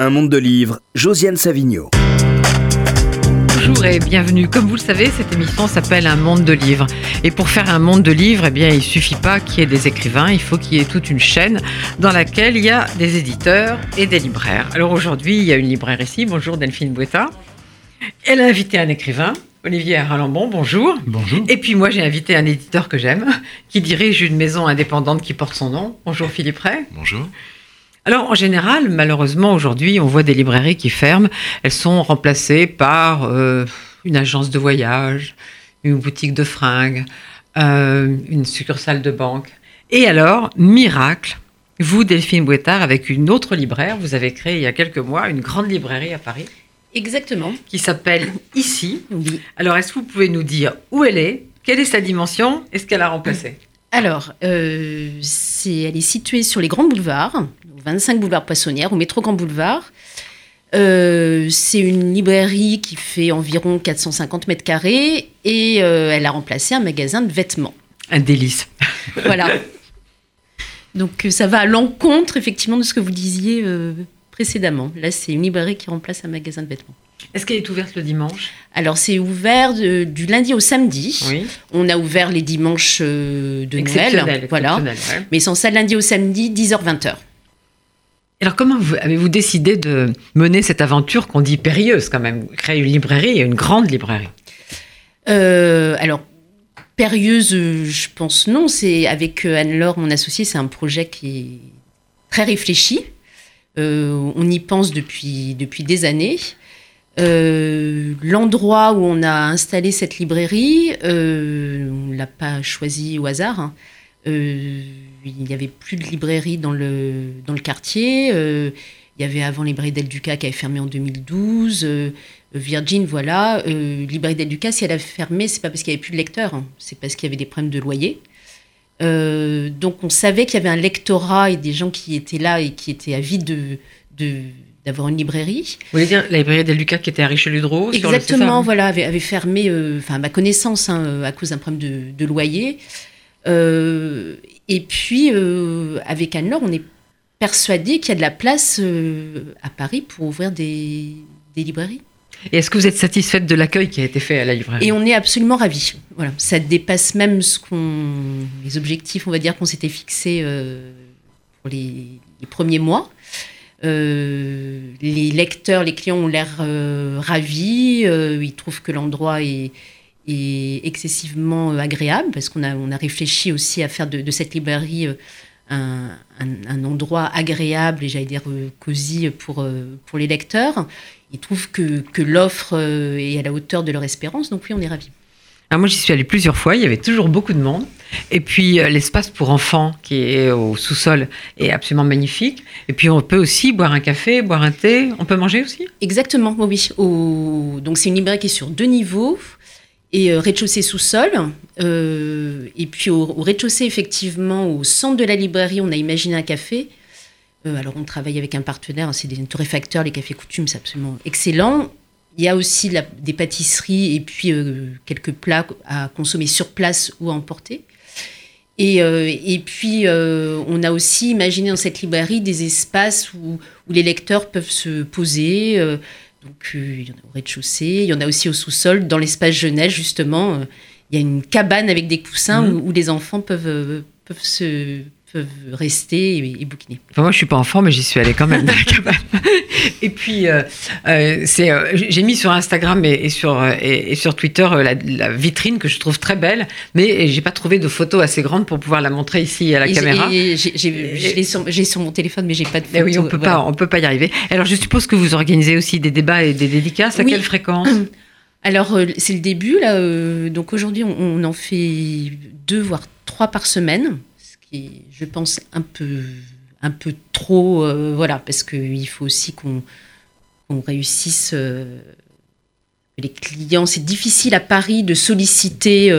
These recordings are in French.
Un monde de livres, Josiane Savigno. Bonjour et bienvenue. Comme vous le savez, cette émission s'appelle Un monde de livres. Et pour faire un monde de livres, eh bien, il suffit pas qu'il y ait des écrivains, il faut qu'il y ait toute une chaîne dans laquelle il y a des éditeurs et des libraires. Alors aujourd'hui, il y a une libraire ici. Bonjour Delphine Bouetta. Elle a invité un écrivain, Olivier Aralambon, bonjour. Bonjour. Et puis moi, j'ai invité un éditeur que j'aime, qui dirige une maison indépendante qui porte son nom. Bonjour Philippe Ray. Bonjour. Alors en général, malheureusement aujourd'hui, on voit des librairies qui ferment. Elles sont remplacées par euh, une agence de voyage, une boutique de fringues, euh, une succursale de banque. Et alors, miracle, vous, Delphine Bouettard, avec une autre libraire, vous avez créé il y a quelques mois une grande librairie à Paris Exactement. qui s'appelle Ici. Oui. Alors est-ce que vous pouvez nous dire où elle est, quelle est sa dimension? Et ce qu'elle a remplacé? Alors, euh, elle est située sur les grands boulevards, 25 boulevard Poissonnière, au métro Grand Boulevard. Euh, c'est une librairie qui fait environ 450 mètres carrés et euh, elle a remplacé un magasin de vêtements. Un délice. Voilà. Donc euh, ça va à l'encontre effectivement de ce que vous disiez euh, précédemment. Là, c'est une librairie qui remplace un magasin de vêtements. Est-ce qu'elle est ouverte le dimanche? Alors c'est ouvert de- du lundi au samedi. Oui. On a ouvert les dimanches de Noël. Voilà. ouais. Mais sans ça, lundi au samedi, 10h-20h. Alors comment vous- avez-vous décidé de mener cette aventure qu'on dit périlleuse quand même? Créer une librairie une grande librairie. Euh, alors, périlleuse, je pense non. C'est avec euh, Anne-Laure, mon associée, c'est un projet qui est très réfléchi. Euh, on y pense depuis, des années. L'endroit où on a installé cette librairie, on ne l'a pas choisi au hasard. hein. Il n'y avait plus de librairie dans le, dans le quartier. Euh, il y avait avant librairie Del Duca qui avait fermé en 2012. Euh, Virgin, voilà. Euh, librairie Del Duca, si elle a fermé, c'est pas parce qu'il n'y avait plus de lecteurs, hein. c'est parce qu'il y avait des problèmes de loyer. Euh, donc on savait qu'il y avait un lectorat et des gens qui étaient là et qui étaient avides de, de- d'avoir une librairie. Vous voulez dire la librairie Del Duca qui était à sur le- ça Exactement, voilà, avait, avait fermé, enfin à ma connaissance, hein, à cause d'un problème de, de loyer. Euh, et puis, euh, avec Anne-Laure, on est persuadé qu'il y a de la place euh, à Paris pour ouvrir des, des librairies. Et est-ce que vous êtes satisfaite de l'accueil qui a été fait à la librairie? Et on est absolument ravis. Voilà, ça dépasse même ce qu'on, les objectifs, on va dire, qu'on s'était fixés euh, pour les, les premiers mois. Les lecteurs, les clients ont l'air ravis. ils trouvent que l'endroit est, est excessivement euh, agréable parce qu'on a, on a réfléchi aussi à faire de, de cette librairie euh, un, un- un endroit agréable et j'allais dire euh, cosy pour, pour les lecteurs. Ils trouvent que, que l'offre est à la hauteur de leur espérance, donc oui, on est ravis. Alors moi j'y suis allée plusieurs fois, il y avait toujours beaucoup de monde. Et puis euh, l'espace pour enfants qui est au sous-sol est absolument magnifique. Et puis on peut aussi boire un café, boire un thé. On peut manger aussi? Exactement, oui. oui. Au- Donc c'est une librairie qui est sur deux niveaux et euh, rez-de-chaussée sous-sol. Euh, et puis au, au rez-de-chaussée, effectivement, au centre de la librairie, on a imaginé un café. Euh, alors on travaille avec un partenaire, hein, c'est des torréfacteurs, les cafés coutumes, c'est absolument excellent. Il y a aussi des pâtisseries et puis quelques plats à consommer sur place ou à emporter. Et, puis, on a aussi imaginé dans cette librairie des espaces où les lecteurs peuvent se poser. Donc, euh, il y en a au rez-de-chaussée, il y en a aussi au sous-sol, dans l'espace jeunesse, justement. euh, il y a une cabane avec des coussins Mhm. où, où les enfants peuvent, euh, peuvent, se, peuvent rester et, et bouquiner. Enfin, moi je suis pas enfant mais j'y suis allée quand même. Et puis euh, euh, c'est, euh, j'ai mis sur Instagram et, et sur, et, et sur Twitter la, la vitrine que je trouve très belle, mais j'ai pas trouvé de photo assez grande pour pouvoir la montrer ici à la caméra. j'ai- j'ai- sur, mon téléphone, mais j'ai pas de photo. oui, on peut voilà. pas, on peut pas y arriver. Alors, je suppose que vous organisez aussi des débats et des dédicaces. À Oui. quelle fréquence? Alors, c'est le début, là. donc, aujourd'hui, on, on en fait deux, voire trois par semaine, je pense, un peu, un peu trop, euh, voilà, parce qu'il faut aussi qu'on réussisse. euh, les clients, c'est difficile à Paris de solliciter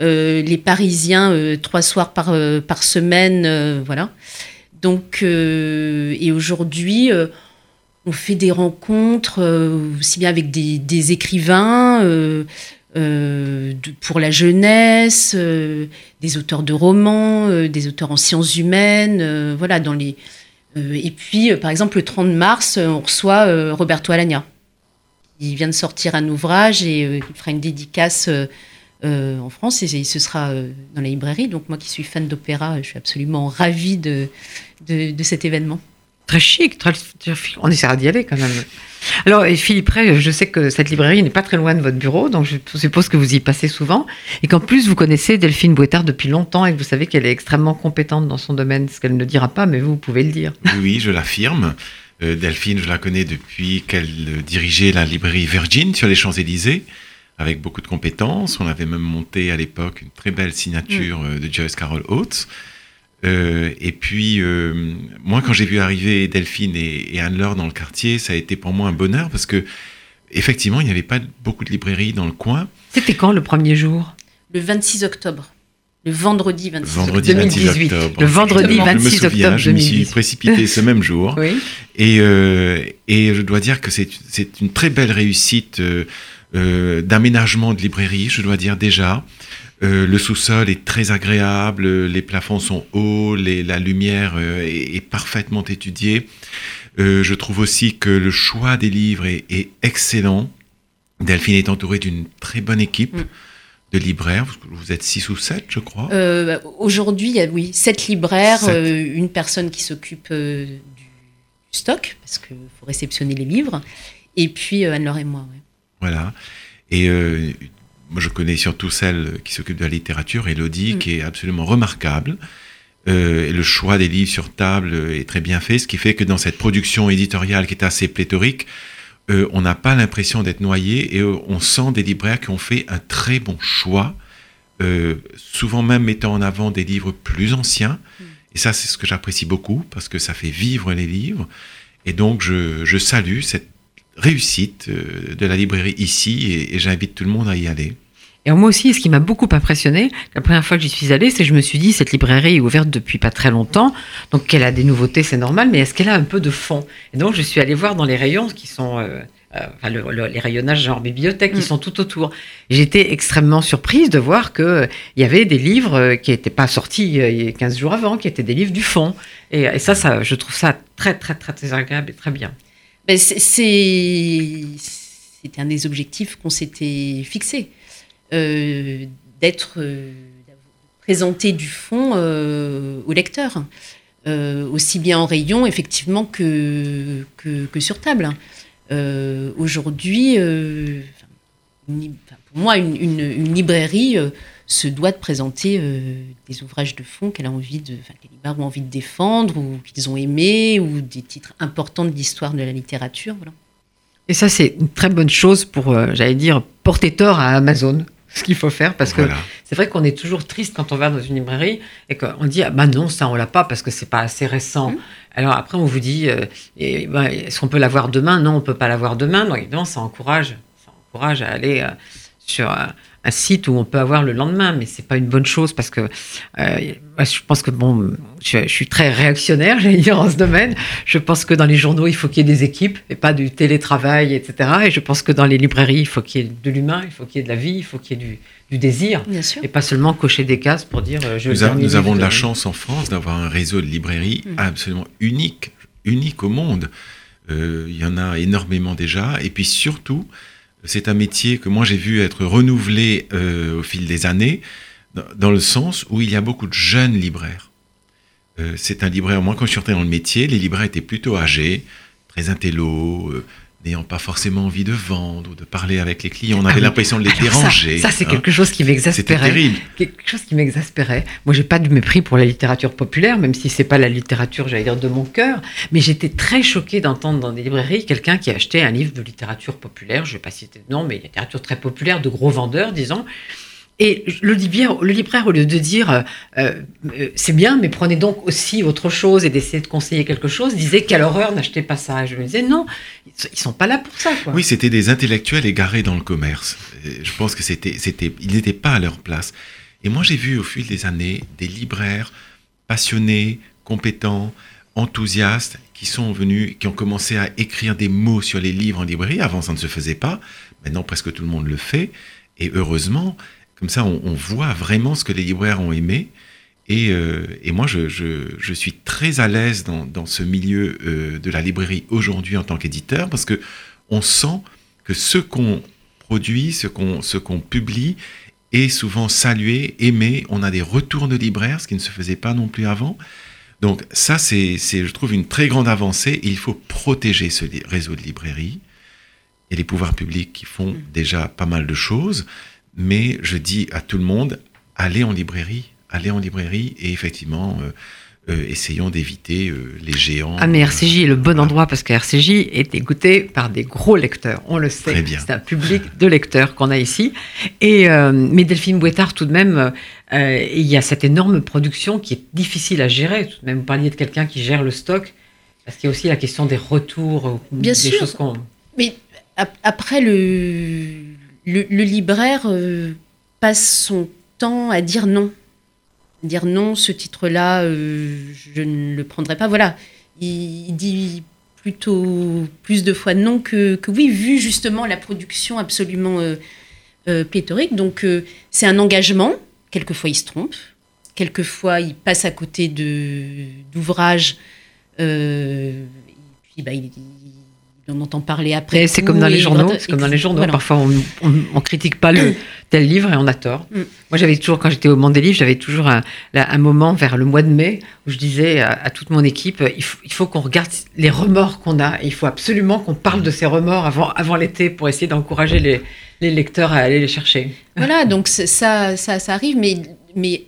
euh, les Parisiens trois soirs par, semaine, voilà. Donc, et aujourd'hui, on fait des rencontres aussi bien avec des, écrivains euh, pour la jeunesse, euh, des auteurs de romans, euh, des auteurs en sciences humaines, voilà, dans les et puis, par exemple, le 30 mars, on reçoit Roberto Alagna. Il vient de sortir un ouvrage et il fera une dédicace en France et, ce sera dans la librairie. Donc moi qui suis fan d'opéra, je suis absolument ravie de cet événement très chic, très, on essaiera d'y aller quand même. Alors, Philippe Ray, je sais que cette librairie n'est pas très loin de votre bureau, donc je suppose que vous y passez souvent, et qu'en plus vous connaissez Delphine Bouettard depuis longtemps et que vous savez qu'elle est extrêmement compétente dans son domaine, ce qu'elle ne dira pas, mais vous, pouvez le dire. Oui, je l'affirme. Euh, Delphine, je la connais depuis qu'elle dirigeait la librairie Virgin sur les Champs-Élysées, avec beaucoup de compétences. On avait même monté à l'époque une très belle signature mm. euh, de Joyce Carol Oates. Euh, et puis, euh, moi, quand j'ai vu arriver Delphine et, Anne-Laure dans le quartier, ça a été pour moi un bonheur parce que, effectivement, il n'y avait pas beaucoup de librairies dans le coin. C'était quand le premier jour? Le 26 octobre. Le vendredi 26 vendredi octobre. 2018. octobre. Le vendredi 26 je me octobre. Je me suis précipité ce même jour. Oui. Et, euh, et je dois dire que c'est une très belle réussite d'aménagement de librairie, je dois dire déjà. Euh, le sous-sol est très agréable, les plafonds sont hauts, la lumière euh, est, parfaitement étudiée. Euh, je trouve aussi que le choix des livres est, excellent. Delphine est entourée d'une très bonne équipe. Mm. De libraires, vous êtes six ou sept, je crois. Aujourd'hui, il y a oui, sept libraires, une personne qui s'occupe du stock, parce qu'il faut réceptionner les livres, et puis Anne-Laure et moi. Voilà. Et moi je connais surtout celle qui s'occupe de la littérature, Elodie, mm. qui est absolument remarquable. Euh, et le choix des livres sur table est très bien fait, ce qui fait que dans cette production éditoriale qui est assez pléthorique, euh, on n'a pas l'impression d'être noyé et euh, on sent des libraires qui ont fait un très bon choix, souvent même mettant en avant des livres plus anciens. Mm. Et ça, c'est ce que j'apprécie beaucoup parce que ça fait vivre les livres. Et donc, je, je salue cette réussite euh, de la librairie ici et, j'invite tout le monde à y aller. Et moi aussi, ce qui m'a beaucoup impressionné, la première fois que j'y suis allée, c'est que je me suis dit, cette librairie est ouverte depuis pas très longtemps, donc qu'elle a des nouveautés, c'est normal, mais est-ce qu'elle a un peu de fond? Et donc, je suis allée voir dans les rayons qui sont, euh, euh, enfin, les rayonnages genre bibliothèque qui mm. sont tout autour. J'étais extrêmement surprise de voir qu'il il y avait des livres qui n'étaient pas sortis il y a 15 jours avant, qui étaient des livres du fond. Et, et ça, ça, je trouve ça très, très, très, très agréable et très bien. Ben, C'était un des objectifs qu'on s'était fixé, euh, d'être euh, présenté du fond euh, au lecteur, aussi bien en rayon effectivement que, que, sur table. Aujourd'hui, pour moi, une, une librairie se doit de présenter euh, des ouvrages de fond qu'elle a envie de, enfin, envie de défendre ou qu'ils ont aimés ou des titres importants de l'histoire de la littérature. Voilà. Et ça, c'est une très bonne chose pour, euh, j'allais dire, porter tort à Amazon. Ce qu'il faut faire, parce que c'est vrai qu'on est toujours triste quand on va dans une librairie et qu'on dit ah bah non ça on l'a pas parce que c'est pas assez récent. Mmh. Alors après on vous dit euh, bah, est-ce qu'on peut l'avoir demain? Non on peut pas l'avoir demain. Donc évidemment ça encourage, ça encourage à aller sur un site où on peut avoir le lendemain, mais c'est pas une bonne chose parce que euh, je pense que bon, je, suis très réactionnaire, j'allais dire en ce domaine. Je pense que dans les journaux, il faut qu'il y ait des équipes et pas du télétravail, etc. Et je pense que dans les librairies, il faut qu'il y ait de l'humain, il faut qu'il y ait de la vie, il faut qu'il y ait du, désir, et pas seulement cocher des cases pour dire. Euh, je nous, nous avons de la chance en France d'avoir un réseau de librairies mm. absolument unique, unique au monde. Euh, il y en a énormément déjà, et puis surtout c'est un métier que moi j'ai vu être renouvelé euh, au fil des années, dans, le sens où il y a beaucoup de jeunes libraires. Euh, c'est un libraire, moi quand je suis entré dans le métier, les libraires étaient plutôt âgés, très intello, euh, n'ayant pas forcément envie de vendre ou de parler avec les clients. On avait ah l'impression de les déranger. Ça, c'est hein. quelque chose qui m'exaspérait. terrible. Quelque chose qui m'exaspérait. Moi, j'ai pas de mépris pour la littérature populaire, même si c'est pas la littérature, j'allais dire, de mon cœur. Mais j'étais très choquée d'entendre dans des librairies quelqu'un qui achetait un livre de littérature populaire. Je vais pas citer de nom, mais littérature très populaire, de gros vendeurs, disons. Et le libraire, au lieu de dire euh, euh, c'est bien, mais prenez donc aussi autre chose et d'essayer de conseiller quelque chose, disait quelle horreur, n'achetez pas ça. je me disais non, ils sont pas là pour ça. Oui, c'était des intellectuels égarés dans le commerce. Je pense que c'était, c'était, ils n'étaient pas à leur place. Et moi, j'ai vu au fil des années des libraires passionnés, compétents, enthousiastes, qui sont venus, qui ont commencé à écrire des mots sur les livres en librairie. Avant, ça ne se faisait pas. Maintenant, presque tout le monde le fait. Et heureusement, comme ça, on, voit vraiment ce que les libraires ont aimé. Et, euh, et moi, je, je, je, suis très à l'aise dans, dans, ce milieu euh, de la librairie aujourd'hui en tant qu'éditeur, parce que on sent que ce qu'on produit, ce qu'on publie, est souvent salué, aimé. On a des retours de libraires, ce qui ne se faisait pas non plus avant. Donc ça, c'est, je trouve, une très grande avancée. il faut protéger ce réseau de librairies et les pouvoirs publics qui font mm. déjà pas mal de choses. Mais je dis à tout le monde, allez en librairie, allez en librairie et effectivement, euh, euh, essayons d'éviter euh, les géants. Ah mais RCJ est le bon endroit parce que RCJ est écouté par des gros lecteurs, on le sait. C'est un public de lecteurs qu'on a ici. Et mais Delphine Bouettard, tout de même, il y a cette énorme production qui est difficile à gérer. Tout de même, vous parliez de quelqu'un qui gère le stock, parce qu'il y a aussi la question des retours, Bien des sûr. choses qu'on. Mais après le le, libraire passe son temps à dire non dire non, ce titre-là, euh, je ne le prendrai pas. Voilà, il, dit plutôt plus de fois non que, oui, vu justement la production absolument euh, euh pléthorique. Donc c'est un engagement. Quelquefois il se trompe, quelquefois il passe à côté d'ouvrages. Euh, puis bah, il, on entend parler après. C'est comme dans les journaux. C'est comme dans les journaux. Parfois, on, ne critique pas le tel livre et on a tort. Mm. Moi, j'avais toujours, quand j'étais au monde des livres, j'avais toujours un, moment vers le mois de mai où je disais à, toute mon équipe, il faut, qu'on regarde les remords qu'on a. il faut absolument qu'on parle de ces remords avant, avant l'été pour essayer d'encourager les, lecteurs à aller les chercher. Voilà, donc ça, ça, ça arrive, mais, mais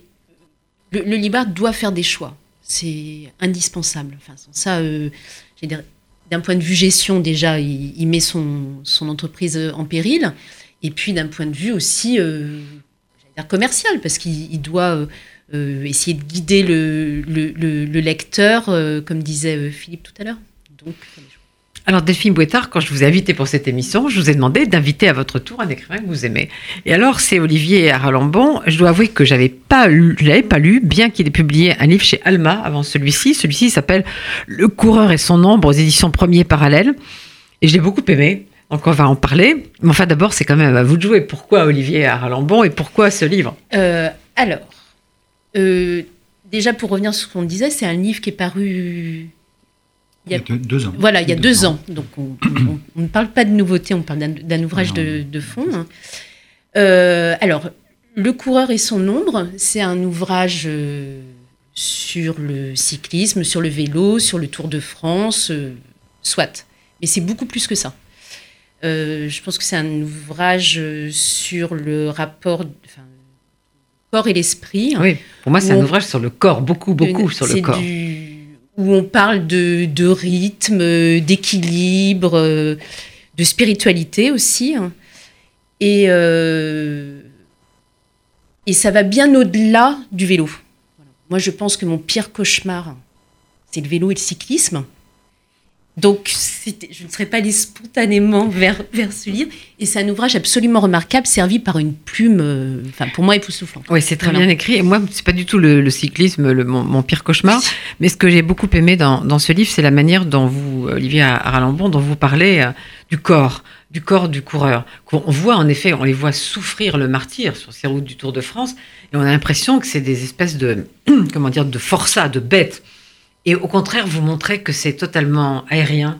le, le doit faire des choix. C'est indispensable. Enfin, ça, euh, j'ai d'un point de vue gestion, déjà, il, met son, entreprise en péril. Et puis d'un point de vue aussi euh, commercial, parce qu'il doit euh, euh, essayer de guider le, le, le, lecteur, euh, comme disait Philippe tout à l'heure. Alors Delphine Bouettard, quand je vous ai invité pour cette émission, je vous ai demandé d'inviter à votre tour un écrivain que vous aimez. Et alors c'est Olivier Aralambon. Je dois avouer que j'avais pas lu, l'avais pas lu, bien qu'il ait publié un livre chez Alma avant celui-ci. Celui-ci s'appelle Le coureur et son ombre aux éditions Premier Parallèle. Et je l'ai beaucoup aimé. Donc on va en parler. Mais enfin d'abord c'est quand même à vous de jouer. Pourquoi Olivier Aralambon et pourquoi ce livre? Euh, Alors, euh, déjà pour revenir sur ce qu'on disait, c'est un livre qui est paru il y a deux ans. Voilà, il y a deux, ans. Donc, on, ne parle pas de nouveauté, on parle d'un ouvrage de, fond. Hein. Euh, alors, Le coureur et son ombre, c'est un ouvrage euh, sur le cyclisme, sur le vélo, sur le Tour de France, euh, soit. Mais c'est beaucoup plus que ça. je pense que c'est un ouvrage sur le rapport, enfin, corps et l'esprit. Oui, pour moi, c'est un ouvrage sur le corps, beaucoup, beaucoup sur le corps où on parle de, rythme, d'équilibre, de spiritualité aussi. Hein. Et, euh, et ça va bien au-delà du vélo. Moi, je pense que mon pire cauchemar, c'est le vélo et le cyclisme. Donc, je ne serais pas allée spontanément vers, vers ce livre. Et c'est un ouvrage absolument remarquable, servi par une plume, euh, pour moi, époustouflante. Oui, c'est très bien écrit. Et moi, c'est pas du tout le, cyclisme, le, mon, pire cauchemar. Mais ce que j'ai beaucoup aimé dans, dans ce livre, c'est la manière dont vous, Olivier Aralambon, dont vous parlez euh, du corps, du corps du coureur. On voit, en effet, on les voit souffrir le martyr sur ces routes du Tour de France. Et on a l'impression que c'est des espèces de, comment dire, de forçats, de bêtes et au contraire, vous montrez que c'est totalement aérien.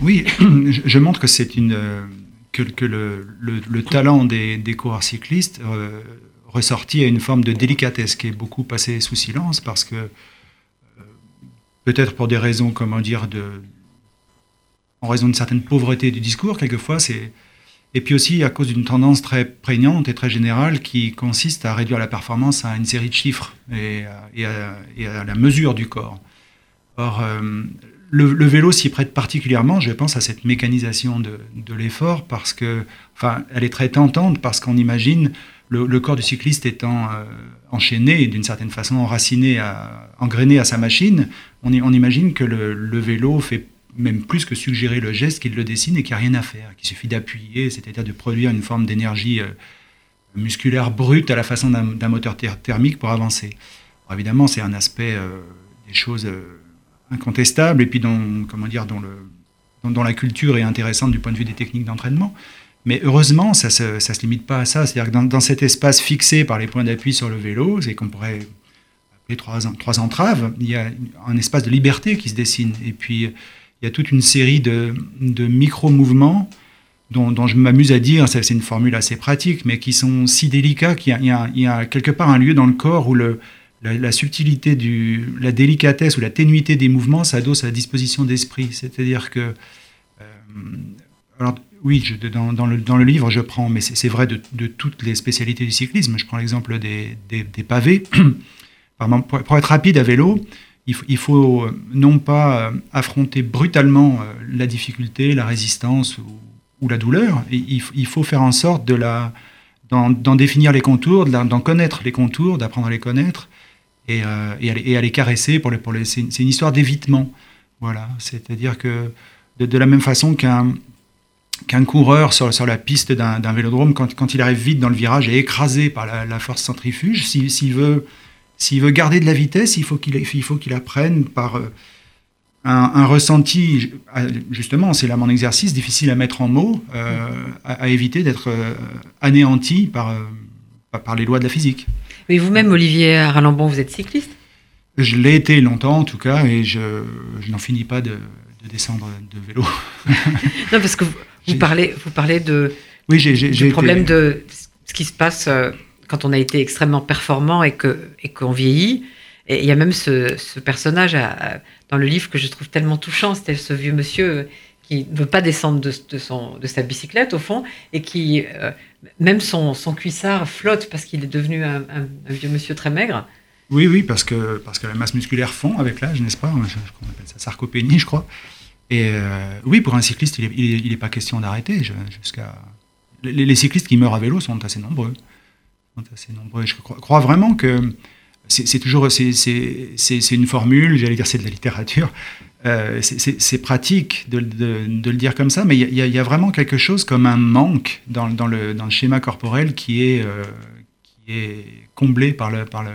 Oui, je montre que c'est une que, le, le, talent des, coureurs cyclistes euh, ressorti à une forme de délicatesse qui est beaucoup passé sous silence parce que euh, peut-être pour des raisons, comment dire, de, en raison d'une certaine pauvreté du discours, quelquefois c'est et puis aussi à cause d'une tendance très prégnante et très générale qui consiste à réduire la performance à une série de chiffres et, à, la mesure du corps. Or, euh, le, vélo s'y prête particulièrement, je pense, à cette mécanisation de, l'effort parce que, enfin, elle est très tentante parce qu'on imagine le, corps du cycliste étant euh, enchaîné d'une certaine façon enraciné, à, engrainé à sa machine. On, imagine que le vélo fait même plus que suggérer le geste, qu'il le dessine et qu'il n'y a rien à faire, qu'il suffit d'appuyer, c'est-à-dire de produire une forme d'énergie euh, musculaire brute à la façon d'un moteur thermique pour avancer. évidemment, c'est un aspect euh, des choses euh, incontestables et puis dont, comment dire, dont, la culture est intéressante du point de vue des techniques d'entraînement. Mais heureusement, ça ne se, limite pas à ça. C'est-à-dire que dans, cet espace fixé par les points d'appui sur le vélo, c'est qu'on pourrait les trois, trois entraves, il y a un espace de liberté qui se dessine. Et puis, il y a toute une série de, de micro-mouvements dont, je m'amuse à dire, c'est une formule assez pratique, mais qui sont si délicats qu'il y, a quelque part un lieu dans le corps où la, subtilité, la délicatesse ou la ténuité des mouvements s'adosse à la disposition d'esprit. C'est-à-dire que... Euh, alors, oui, dans, le, dans, le, livre, je prends, mais c'est vrai de, toutes les spécialités du cyclisme. Je prends l'exemple des, des, pavés. pour, être rapide à vélo, il faut, faut non pas affronter brutalement la difficulté, la résistance ou, la douleur, il, il, faut faire en sorte de la d'en définir les contours, d'en connaître les contours, d'apprendre à les connaître et, euh, et, à, les, et, caresser. Pour les, pour les, c'est une histoire d'évitement. Voilà, c'est-à-dire que de, la même façon qu'un qu'un coureur sur, sur, la piste d'un vélodrome, quand, quand, il arrive vite dans le virage, est écrasé par la, la force centrifuge. S'il veut, veut garder de la vitesse, il faut qu'il qu apprenne par euh, un, un, ressenti, justement, c'est là mon exercice, difficile à mettre en mots, euh, à, à, éviter d'être euh, anéanti par, par les lois de la physique. Mais vous-même, Olivier Ralambon, vous êtes cycliste? Je l'ai été longtemps, en tout cas, et je, je n'en finis pas de, de, descendre de vélo. non, parce que vous, vous parlez, vous parlez de, oui, j'ai, problème été... de ce qui se passe quand on a été extrêmement performant et qu'on et qu'on vieillit. Et il y a même ce, personnage dans le livre que je trouve tellement touchant, c'était ce vieux monsieur qui ne veut pas descendre de, son, de sa bicyclette au fond et qui, euh, même son, son, cuissard flotte parce qu'il est devenu un, vieux monsieur très maigre. Oui, oui, parce que, parce que la masse musculaire fond avec l'âge, n'est-ce pas? On appelle ça sarcopénie, je crois. Et euh, oui, pour un cycliste, il n'est est pas question d'arrêter. Jusqu'à les, cyclistes qui meurent à vélo sont assez nombreux. Assez nombreux. Je crois, vraiment que c'est toujours c'est une formule, j'allais dire c'est de la littérature. Euh, c'est pratique de, de, de, le dire comme ça, mais il y, a vraiment quelque chose comme un manque dans, dans, le, dans le, schéma corporel qui est, euh, qui est comblé par le, par le,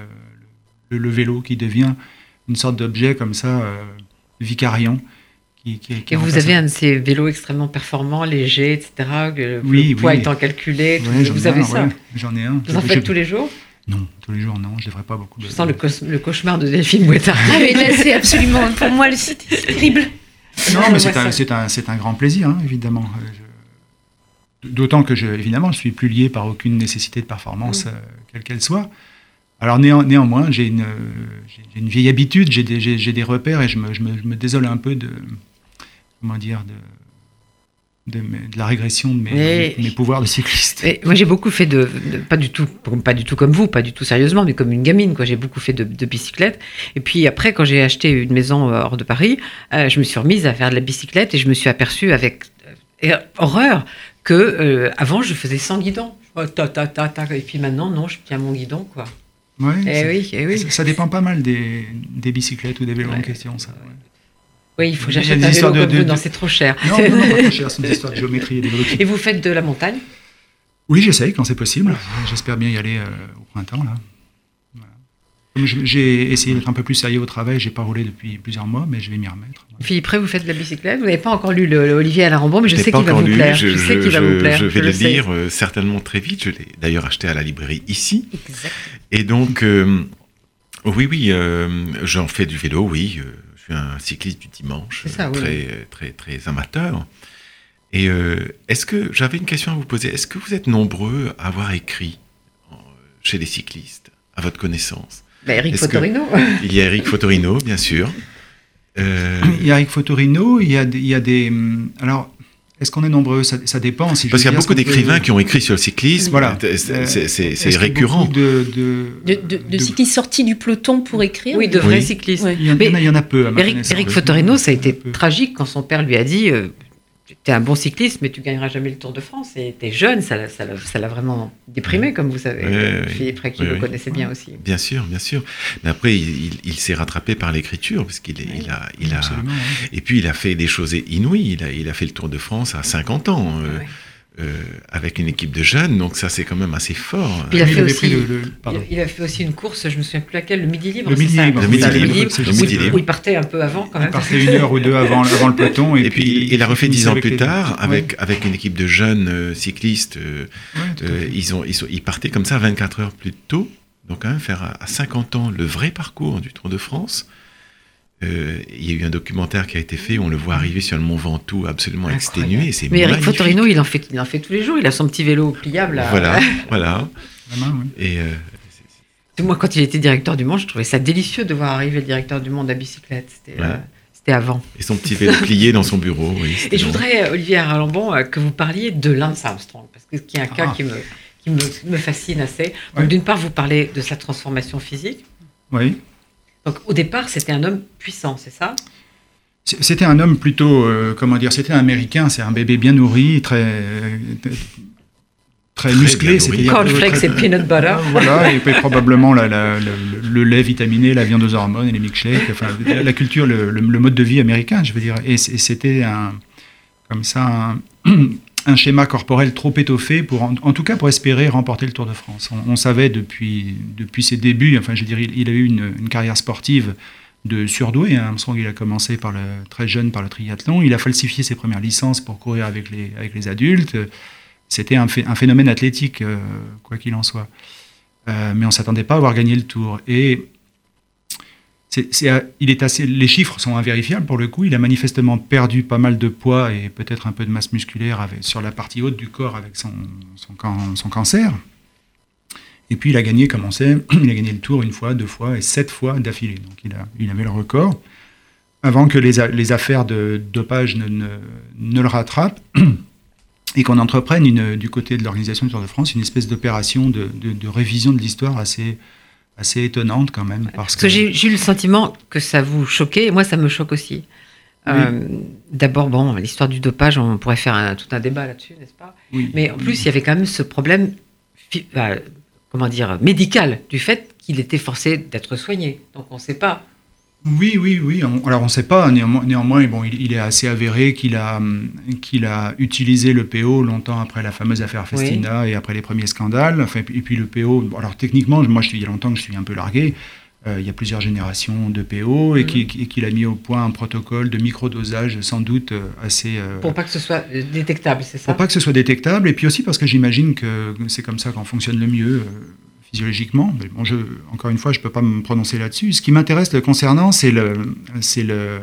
le vélo, qui devient une sorte d'objet comme ça, euh, vicariant. Qui, qui, qui Et vous avez un de ces vélos extrêmement performants, légers, etc., le oui, poids oui. étant calculé, ouais, vous avez un, ça ouais, J'en ai un. Vous en faites tous les jours non, tous les jours, non, je ne devrais pas beaucoup. Je sens le, cauch le, cauchemar de Delphine Mouettard. Ah, mais là, c'est absolument, pour moi, c'est terrible. Non, mais c'est un, un, un, grand plaisir, hein, évidemment. D'autant que, je, évidemment, je ne suis plus lié par aucune nécessité de performance, mmh. euh, quelle qu'elle soit. Alors, néan néanmoins, j'ai une, une, vieille habitude, j'ai des, des, repères et je me, je, me, je me, désole un peu de. Comment dire de, de, la régression de mes, mais, mes pouvoirs de cycliste. moi, j'ai beaucoup fait de, de, pas du tout, pas du tout comme vous, pas du tout sérieusement, mais comme une gamine, quoi. J'ai beaucoup fait de, bicyclette. Et puis après, quand j'ai acheté une maison euh, hors de Paris, euh, je me suis remise à faire de la bicyclette et je me suis aperçue avec euh, horreur que euh, avant, je faisais sans guidon. Oh, ta, ta, ta, ta, et puis maintenant, non, je tiens mon guidon, quoi. Ouais, et oui, et oui. Ça, ça, dépend pas mal des, des bicyclettes ou des vélos ouais. en question, ça. Ouais. Oui, il faut que j'achète un vélo comme de, vous, non, c'est trop cher. Non, non, non pas trop cher, c'est une histoire de géométrie et d'évolution. Et vous faites de la montagne? Oui, j'essaye quand c'est possible. J'espère bien y aller euh, au printemps, là. J'ai essayé d'être un peu plus sérieux au travail, j'ai pas roulé depuis plusieurs mois, mais je vais m'y remettre. Philippe Pré, vous faites de la bicyclette Vous n'avez pas encore lu le, le Olivier Alain mais je, je sais qu'il va vous plaire. Je, je sais qu'il va vous plaire. Je vais le, le lire euh, certainement très vite. Je l'ai d'ailleurs acheté à la librairie ici. Exact. Et donc, euh, oui, oui, euh, j'en fais du vélo, oui. Euh, je suis un cycliste du dimanche, ça, très, oui. très, très, très amateur. Et euh, est-ce que j'avais une question à vous poser Est-ce que vous êtes nombreux à avoir écrit chez les cyclistes, à votre connaissance? Bah, Eric Fotorino. Il y a Eric Fotorino, bien sûr. Euh... Il y a Eric Fotorino, il y a, il y a des. Alors, est-ce qu'on est nombreux? Ça, ça, dépend. Si Parce qu'il y a beaucoup d'écrivains peut... qui ont écrit sur le cyclisme. Voilà. C'est récurrent. De, de, de, de, de cyclistes sortis du peloton pour écrire? Oui, de vrais oui. cyclistes. Oui. Il, y en, Mais, il y en a peu. Eric, Eric Fotorino, ça a été tragique quand son père lui a dit euh, Tu es un bon cycliste, mais tu gagneras jamais le Tour de France. Et tu es jeune, ça l'a vraiment déprimé, comme vous savez. Oui, Philippe Rey, qui le connaissait bien aussi. Bien sûr, bien sûr. Mais après, il, il, il s'est rattrapé par l'écriture, parce qu'il il a. Il a et puis, il a fait des choses inouïes. Il a, il a fait le Tour de France à 50 ans. Euh, euh, avec une équipe de jeunes, donc ça c'est quand même assez fort. Il a, fait aussi, le, le, il, a fait aussi une course, je me souviens plus laquelle, le Midi Libre. Le Midi Libre, le midi libre, libre, le midi libre. Où il partait un peu avant quand même. Il partait une heure ou deux avant, avant le peloton. Et, et puis, puis, il a refait dix ans plus tard les... avec, ouais. avec une équipe de jeunes euh, cyclistes. Euh, ouais, euh, ils, ont, ils, sont, ils partaient comme ça 24 heures plus tôt Donc quand même faire à 50 ans le vrai parcours du Tour de France. Euh, il y a eu un documentaire qui a été fait où on le voit arriver sur le Mont Ventoux absolument exténué. C'est Mais Eric Fotorino, il en, fait, il en fait tous les jours. Il a son petit vélo pliable. Là. Voilà, voilà. Et euh, moi, quand il était directeur du monde, je trouvais ça délicieux de voir arriver le directeur du monde à bicyclette. C'était euh, avant. Et son petit vélo plié dans son bureau. Oui, et je voudrais, Olivier Arlambon, que vous parliez de Lance Armstrong, parce que c'est un cas ah. qui me qui me, fascine assez. Donc, d'une part, vous parlez de sa transformation physique. Oui. Donc, au départ, c'était un homme puissant, c'est ça? C'était un homme plutôt, euh, comment dire, c'était un américain, c'est un bébé bien nourri, très. très, musclé, c'était cornflakes et peanut butter. Voilà, et puis probablement le, lait vitaminé, la viande aux hormones et les milkshakes, enfin, la culture, le, mode de vie américain, je veux dire. Et c'était un, comme ça, un, un schéma corporel trop étoffé pour, en, tout cas pour espérer remporter le Tour de France. On, savait depuis, depuis ses débuts, enfin je dirais, il, a eu une, carrière sportive de surdoué. Hein. Armstrong, il a commencé par le, très jeune par le triathlon. Il a falsifié ses premières licences pour courir avec les, avec les adultes. C'était un, un, phénomène athlétique, euh, quoi qu'il en soit. Euh, mais on ne s'attendait pas à avoir gagné le Tour. Et il est assez, les chiffres sont invérifiables pour le coup. Il a manifestement perdu pas mal de poids et peut-être un peu de masse musculaire sur la partie haute du corps avec son, cancer. Et puis il a gagné, comme on sait, il a gagné le tour une fois, deux fois et sept fois d'affilée. Donc il, avait le record. Avant que les, affaires de dopage ne, le rattrapent et qu'on entreprenne du côté de l'organisation du Tour de France une espèce d'opération de révision de l'histoire assez, assez étonnante quand même. Parce, que, j'ai eu le sentiment que ça vous choquait, et moi ça me choque aussi. Euh, d'abord, bon, l'histoire du dopage, on pourrait faire un, tout un débat là-dessus, n'est-ce pas? Mais en plus, il y avait quand même ce problème, bah, comment dire, médical, du fait qu'il était forcé d'être soigné. Donc on ne sait pas oui, oui, oui. alors on ne sait pas. Néanmoins, bon, il, est assez avéré qu'il a, qu'il a utilisé le PO longtemps après la fameuse affaire Festina et après les premiers scandales. Enfin, et puis le PO. alors techniquement, moi, je, il y a longtemps que je suis un peu largué. Euh, il y a plusieurs générations de PO et mm. qu'il a mis au point un protocole de microdosage sans doute euh, assez... Euh, pour pas que ce soit détectable, c'est ça? Pour pas que ce soit détectable et puis aussi parce que j'imagine que c'est comme ça qu'on fonctionne le mieux physiologiquement. Mais bon, je, encore une fois, je ne peux pas me prononcer là-dessus. Ce qui m'intéresse le concernant, c'est le, c'est le,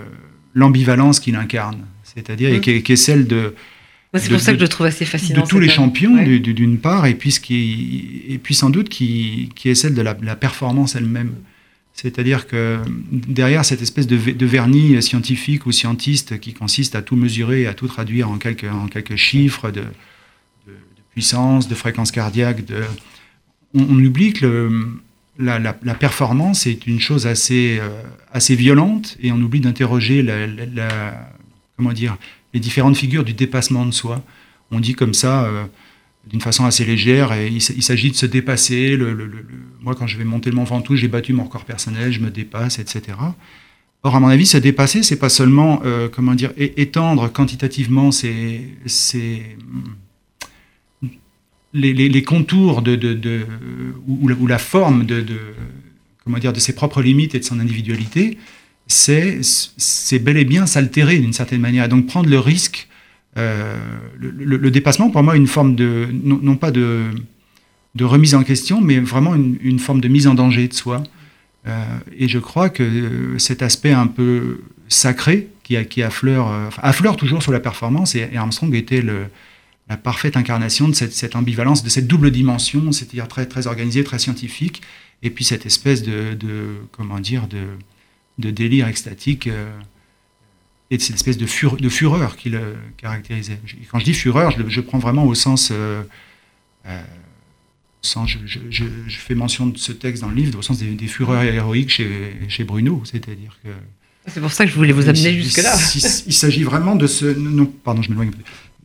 l'ambivalence qu'il incarne, c'est-à-dire mmh. qui, est, celle de. c'est pour ça que je le trouve assez fascinant. De tous les champions, d'une part, et puis, ce qui, et puis sans doute qui, qui est celle de la, performance elle-même. C'est-à-dire que derrière cette espèce de, de, vernis scientifique ou scientiste qui consiste à tout mesurer, à tout traduire en quelques, en quelques chiffres de, de puissance, de fréquence cardiaque, de, on, oublie que la, performance est une chose assez, euh, assez violente et on oublie d'interroger comment dire, les différentes figures du dépassement de soi. On dit comme ça, euh, d'une façon assez légère, et il, s'agit de se dépasser. Moi, quand je vais monter le Mont Ventoux, j'ai battu mon corps personnel, je me dépasse, etc. Or, à mon avis, se dépasser, c'est pas seulement, euh, comment dire, étendre quantitativement ses, les, contours de, ou, la forme de, comment dire, de ses propres limites et de son individualité, c'est bel et bien s'altérer d'une certaine manière. Et donc prendre le risque, euh, le, dépassement, pour moi, une forme de, non, pas de, de, remise en question, mais vraiment une, forme de mise en danger de soi. Euh, et je crois que cet aspect un peu sacré qui, qui affleure, euh, affleure toujours sur la performance, et Armstrong était le, la parfaite incarnation de cette, ambivalence, de cette double dimension, c'est-à-dire très, très organisée, très scientifique, et puis cette espèce de, comment dire, de, de délire extatique euh, et de cette espèce de, de fureur qui le caractérisait. quand je dis fureur, je, prends vraiment au sens, euh, euh, je, fais mention de ce texte dans le livre, au sens des, fureurs héroïques chez, chez Bruno, c'est-à-dire que c'est pour ça que je voulais vous amener jusque-là. Il, s'agit vraiment de ce. Non, pardon, je m'éloigne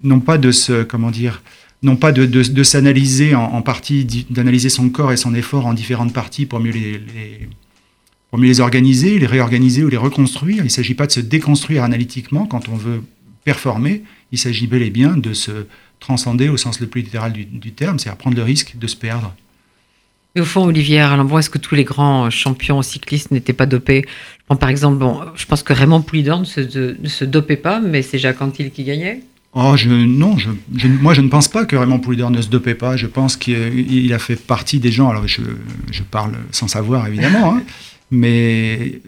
non pas de se, comment dire, non pas de, s'analyser en, partie, d'analyser son corps et son effort en différentes parties pour mieux les, organiser, les réorganiser ou les reconstruire. Il ne s'agit pas de se déconstruire analytiquement quand on veut performer. Il s'agit bel et bien de se transcender au sens le plus littéral du, terme, c'est-à-dire prendre le risque de se perdre. Et au fond, Olivier Arlambois, est-ce que tous les grands champions cyclistes n'étaient pas dopés? Je Par exemple, bon, je pense que Raymond Poulidor ne se, ne se dopait pas, mais c'est Jacques Anquetil qui gagnait Oh, je, non, je, moi je ne pense pas que Raymond Poulidor ne se dopait pas. Je pense qu'il a fait partie des gens. Alors je, parle sans savoir évidemment, hein, mais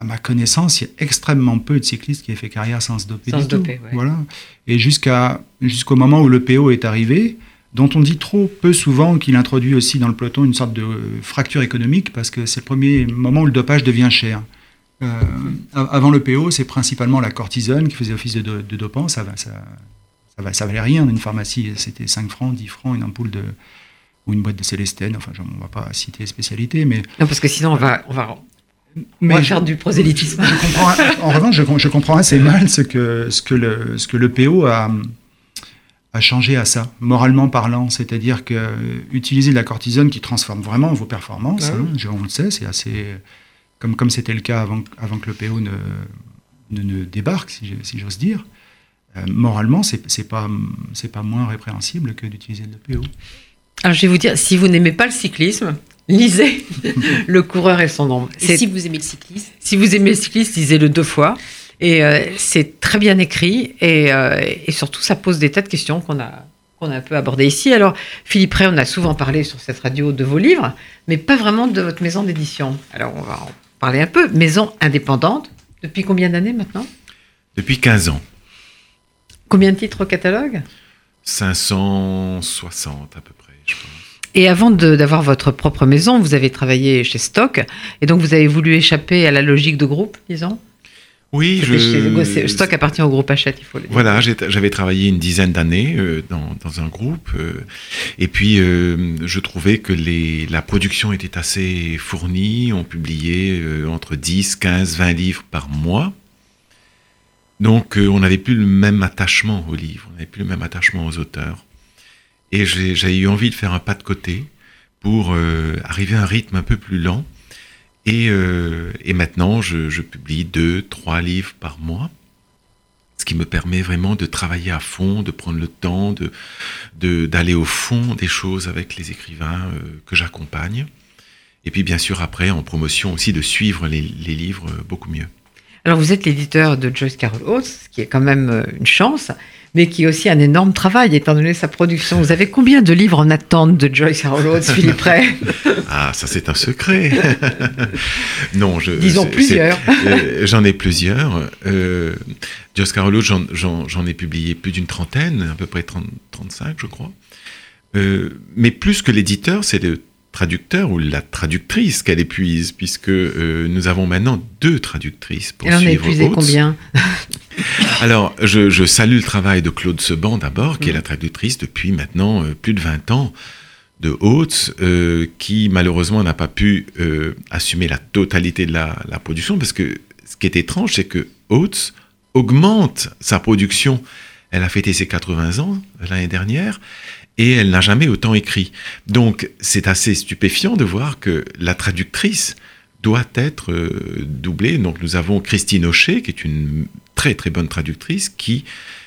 à ma connaissance, il y a extrêmement peu de cyclistes qui aient fait carrière sans se doper. Sans du se tout. doper, ouais. Voilà. Et jusqu'à jusqu'au moment où le PO est arrivé, dont on dit trop peu souvent qu'il introduit aussi dans le peloton une sorte de fracture économique parce que c'est le premier moment où le dopage devient cher. Euh, avant le PO, c'est principalement la cortisone qui faisait office de, do- de dopant. Ça, ça, ça, va, ça valait rien une pharmacie. C'était 5 francs, 10 francs, une ampoule de, ou une boîte de Célestène. Enfin, on ne va pas citer les spécialités, mais. Non, parce que sinon, on va, on va, on mais va je- faire du prosélytisme. en revanche, je, je comprends assez mal ce que, ce que, le, ce que le PO a, a changé à ça, moralement parlant. C'est-à-dire que utiliser de la cortisone qui transforme vraiment vos performances, Ouais. hein, je- on le sait, c'est assez. Comme comme c'était le cas avant, avant que le PO ne, ne, ne débarque, si j'ose dire. euh, moralement, c'est c'est pas, c'est pas moins répréhensible que d'utiliser le PO. Alors, je vais vous dire, si vous n'aimez pas le cyclisme, lisez Le coureur et son ombre. Et si vous aimez le cyclisme, Si vous aimez le cyclisme, lisez-le deux fois. Et euh, c'est très bien écrit. Et, euh, et surtout, ça pose des tas de questions qu'on a, qu'on a un peu abordées ici. Alors, Philippe Ray, on a souvent parlé sur cette radio de vos livres, mais pas vraiment de votre maison d'édition. Alors, on va en parler un peu. Maison indépendante. Depuis combien d'années maintenant Depuis 15 ans. Combien de titres au catalogue 560 à peu près, je pense. Et avant d'avoir votre propre maison, vous avez travaillé chez Stock. Et donc, vous avez voulu échapper à la logique de groupe, disons? Oui, je... chez- Stock appartient au groupe Hachette, il faut le dire. Voilà, j'avais travaillé une dizaine d'années euh, dans, dans un groupe, euh, et puis euh, je trouvais que les, la production était assez fournie. On publiait entre 10, 15, 20 livres par mois. Donc on n'avait plus le même attachement aux livres, on n'avait plus le même attachement aux auteurs. Et j'ai eu envie de faire un pas de côté pour arriver à un rythme un peu plus lent. Et, euh, et maintenant, je, publie deux, trois livres par mois ce qui me permet vraiment de travailler à fond, de prendre le temps, de d'aller au fond des choses avec les écrivains euh, que j'accompagne. Et puis bien sûr après, en promotion aussi, de suivre les, les livres euh, beaucoup mieux. Alors, vous êtes l'éditeur de Joyce Carol Oates, ce qui est quand même une chance, mais qui est aussi un énorme travail, étant donné sa production. Vous avez combien de livres en attente de Joyce Oates, Philippe Ray? Ah, ça c'est un secret. non, je. Disons plusieurs. euh, j'en ai plusieurs. Euh, j'en- j'en j'en ai publié plus d'une trentaine, à peu près 30, 35, je crois. Euh, mais plus que l'éditeur, c'est le traducteur ou la traductrice qu'elle épuise, puisque euh, nous avons maintenant deux traductrices pour Elle en a suivre épuisé combien Alors, je, je salue le travail de Claude Seban d'abord, qui est la traductrice depuis maintenant euh, plus de 20 ans de Haute, euh, qui malheureusement n'a pas pu assumer la totalité de la, la production, parce que ce qui est étrange, c'est que Haute augmente sa production. Elle a fêté ses 80 ans l'année dernière, et elle n'a jamais autant écrit. Donc, c'est assez stupéfiant de voir que la traductrice doit être euh, doublée. Donc, nous avons Christine Aucher, qui est une très très bonne traductrice, qui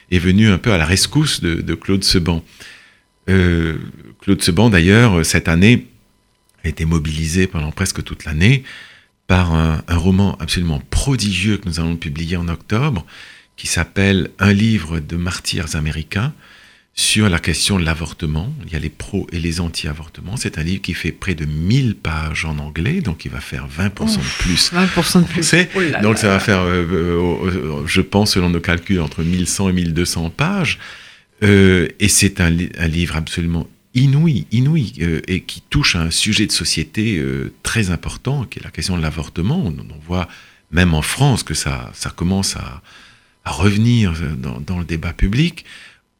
est venue un peu à la rescousse de, de Claude Seban. Euh, Claude Seban, d'ailleurs, cette année, a été mobilisé pendant presque toute l'année par un roman absolument prodigieux que nous allons publier en octobre, qui s'appelle Un livre de martyrs américains sur la question de l'avortement. Il y a les pros et les anti-avortements. C'est un livre qui fait près de 1000 pages en anglais, donc il va faire 20% de plus 20% de plus. Oh là Donc là ça va faire, euh, euh, euh, je pense, selon nos calculs, entre 1100 et 1200 pages. Euh, et c'est un, li- un livre absolument inouï, inouï, et qui touche à un sujet de société très important, qui est la question de l'avortement. On, on voit même en France que ça, ça commence à, à revenir dans, dans le débat public.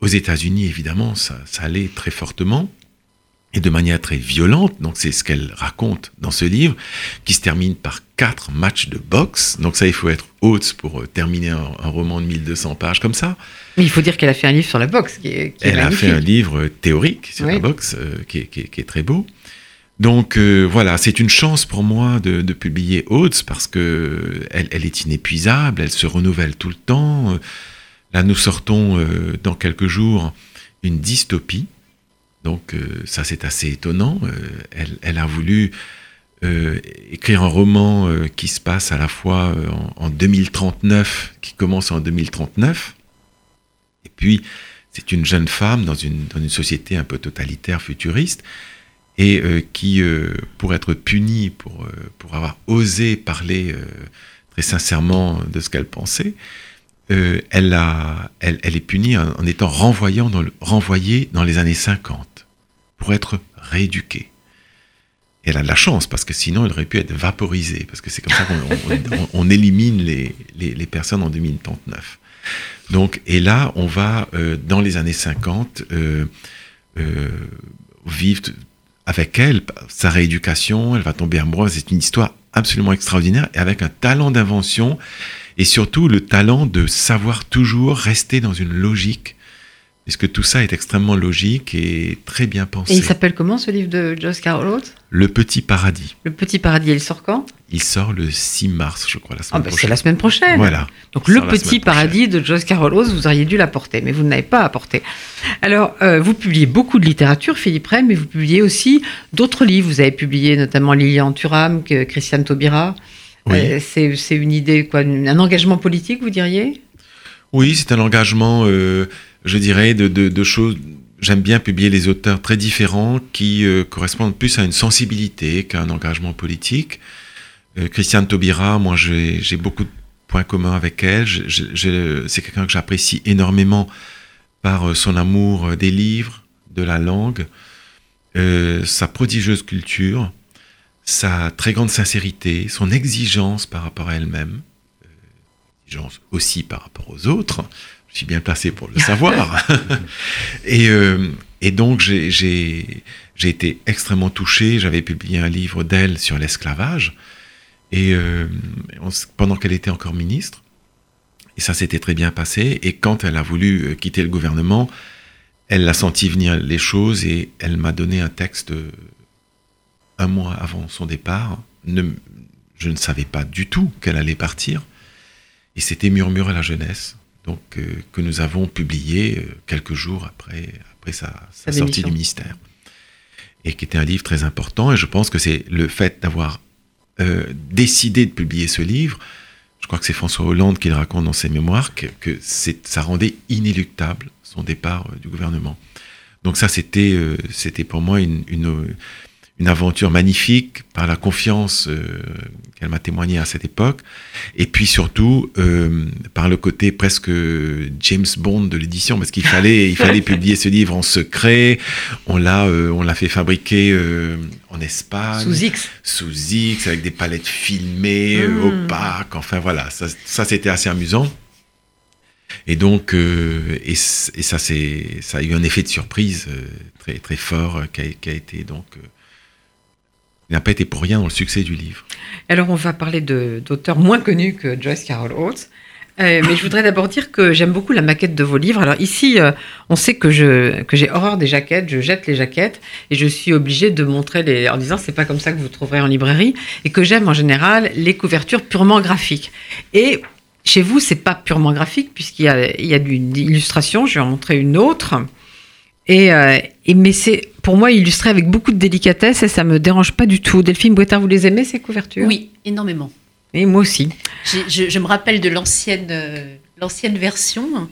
Aux États-Unis, évidemment, ça, ça allait très fortement et de manière très violente. Donc c'est ce qu'elle raconte dans ce livre, qui se termine par quatre matchs de boxe. Donc ça, il faut être haute pour euh, terminer un, un roman de 1200 pages comme ça. Mais il faut dire qu'elle a fait un livre sur la boxe, qui est, qui est Elle a fait un livre théorique sur Oui. la boxe euh, qui, est, qui est- qui est très beau. Donc euh, voilà, c'est une chance pour moi de, de publier Oates parce que elle, elle est inépuisable, elle se renouvelle tout le temps. Là, nous sortons euh, dans quelques jours une dystopie. Donc euh, ça, c'est assez étonnant. Euh, elle, a voulu écrire un roman qui se passe à la fois en, en 2039, qui commence en 2039. Et puis, c'est une jeune femme dans une, dans une société un peu totalitaire, futuriste, et qui, pour être punie, pour, pour avoir osé parler très sincèrement de ce qu'elle pensait, elle, a, elle, est punie en, étant renvoyée dans, les années 50 pour être rééduquée. Elle a de la chance, parce que sinon elle aurait pu être vaporisée, parce que c'est comme ça qu'on on, élimine les, personnes en 2039. Donc, et là, on va, euh, dans les années 50, euh, euh, vivre avec elle sa rééducation, elle va tomber amoureuse, c'est une histoire absolument extraordinaire, et avec un talent d'invention, et surtout le talent de savoir toujours rester dans une logique que tout ça est extrêmement logique et très bien pensé. Et il s'appelle comment ce livre de Joyce Carol Le Petit Paradis. Le Petit Paradis, il sort quand? Il sort le 6 mars, je crois, la semaine ah bah C'est la semaine prochaine. Voilà. Donc Le Petit Paradis de Joyce Carol vous auriez dû l'apporter, mais vous ne l'avez pas apporté. Alors, euh, vous publiez beaucoup de littérature, Philippe Ray, mais vous publiez aussi d'autres livres. Vous avez publié notamment Lilian Thuram, Christiane Taubira. Oui. Euh, c'est une idée, quoi, un engagement politique, vous diriez? Oui, c'est un engagement... Euh, je dirais, de, de, de choses. J'aime bien publier les auteurs très différents qui euh, correspondent plus à une sensibilité qu'à un engagement politique. Euh, Christiane Taubira, moi j'ai beaucoup de points communs avec elle. C'est quelqu'un que j'apprécie énormément par son amour des livres, de la langue, sa prodigieuse culture, sa très grande sincérité, son exigence par rapport à elle-même, exigence aussi par rapport aux autres je suis bien placé pour le savoir. et, euh, et, donc, j'ai été extrêmement touché. J'avais publié un livre d'elle sur l'esclavage, et euh, pendant qu'elle était encore ministre. Et ça s'était très bien passé. Et quand elle a voulu euh, quitter le gouvernement, elle a senti venir les choses et elle m'a donné un texte euh, un mois avant son départ. Ne, je ne savais pas du tout qu'elle allait partir. Et c'était Murmure à la jeunesse donc, euh, que nous avons publié euh, quelques jours après, après sa, sa sortie du ministère. Et qui était un livre très important. Et je pense que c'est le fait d'avoir euh, décidé de publier ce livre, je crois que c'est François Hollande qui le raconte dans ses mémoires, que, que ça rendait inéluctable son départ euh, du gouvernement. Donc ça, c'était euh, c'était pour moi une, une, une aventure magnifique par la confiance euh, qu'elle m'a témoigné à cette époque, et puis surtout euh, par le côté presque James Bond de l'édition, parce qu'il fallait, il fallait publier ce livre en secret. On l'a, euh, on l'a fait fabriquer euh, en Espagne, sous X, sous X, avec des palettes filmées, mmh. opaques. Enfin voilà, ça, ça c'était assez amusant. Et donc, euh, et, et, ça, c'est, ça a eu un effet de surprise euh, très très fort qui a, qui a été donc n'a pas été pour rien dans le succès du livre. Alors, on va parler d'auteurs moins connus que Joyce Carol Oates. Euh, mais je voudrais d'abord dire que j'aime beaucoup la maquette de vos livres. Alors ici, euh, on sait que je que j'ai horreur des jaquettes, je jette les jaquettes et je suis obligée de montrer les en disant c'est pas comme ça que vous trouverez en librairie et que j'aime en général les couvertures purement graphiques. Et chez vous, c'est pas purement graphique puisqu'il y a il y a une illustration. Je vais en montrer une autre. Et, euh, et mais c'est pour moi illustré avec beaucoup de délicatesse et ça me dérange pas du tout. Delphine Boitard, vous les aimez ces couvertures? Oui, énormément. Et moi aussi. Je, je me rappelle de l'ancienne euh, l'ancienne version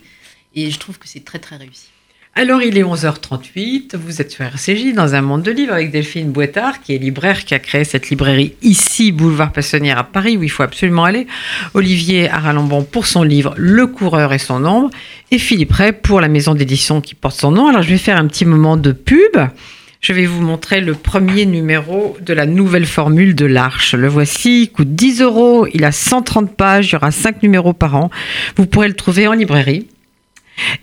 et je trouve que c'est très très réussi. Alors, il est 11h38, vous êtes sur RCJ dans un monde de livres avec Delphine Boitard, qui est libraire, qui a créé cette librairie ici, boulevard Passonnière à Paris, où il faut absolument aller. Olivier Aralambon pour son livre Le coureur et son ombre, et Philippe Ray pour la maison d'édition qui porte son nom. Alors, je vais faire un petit moment de pub. Je vais vous montrer le premier numéro de la nouvelle formule de l'Arche. Le voici, coûte 10 euros, il a 130 pages, il y aura 5 numéros par an. Vous pourrez le trouver en librairie.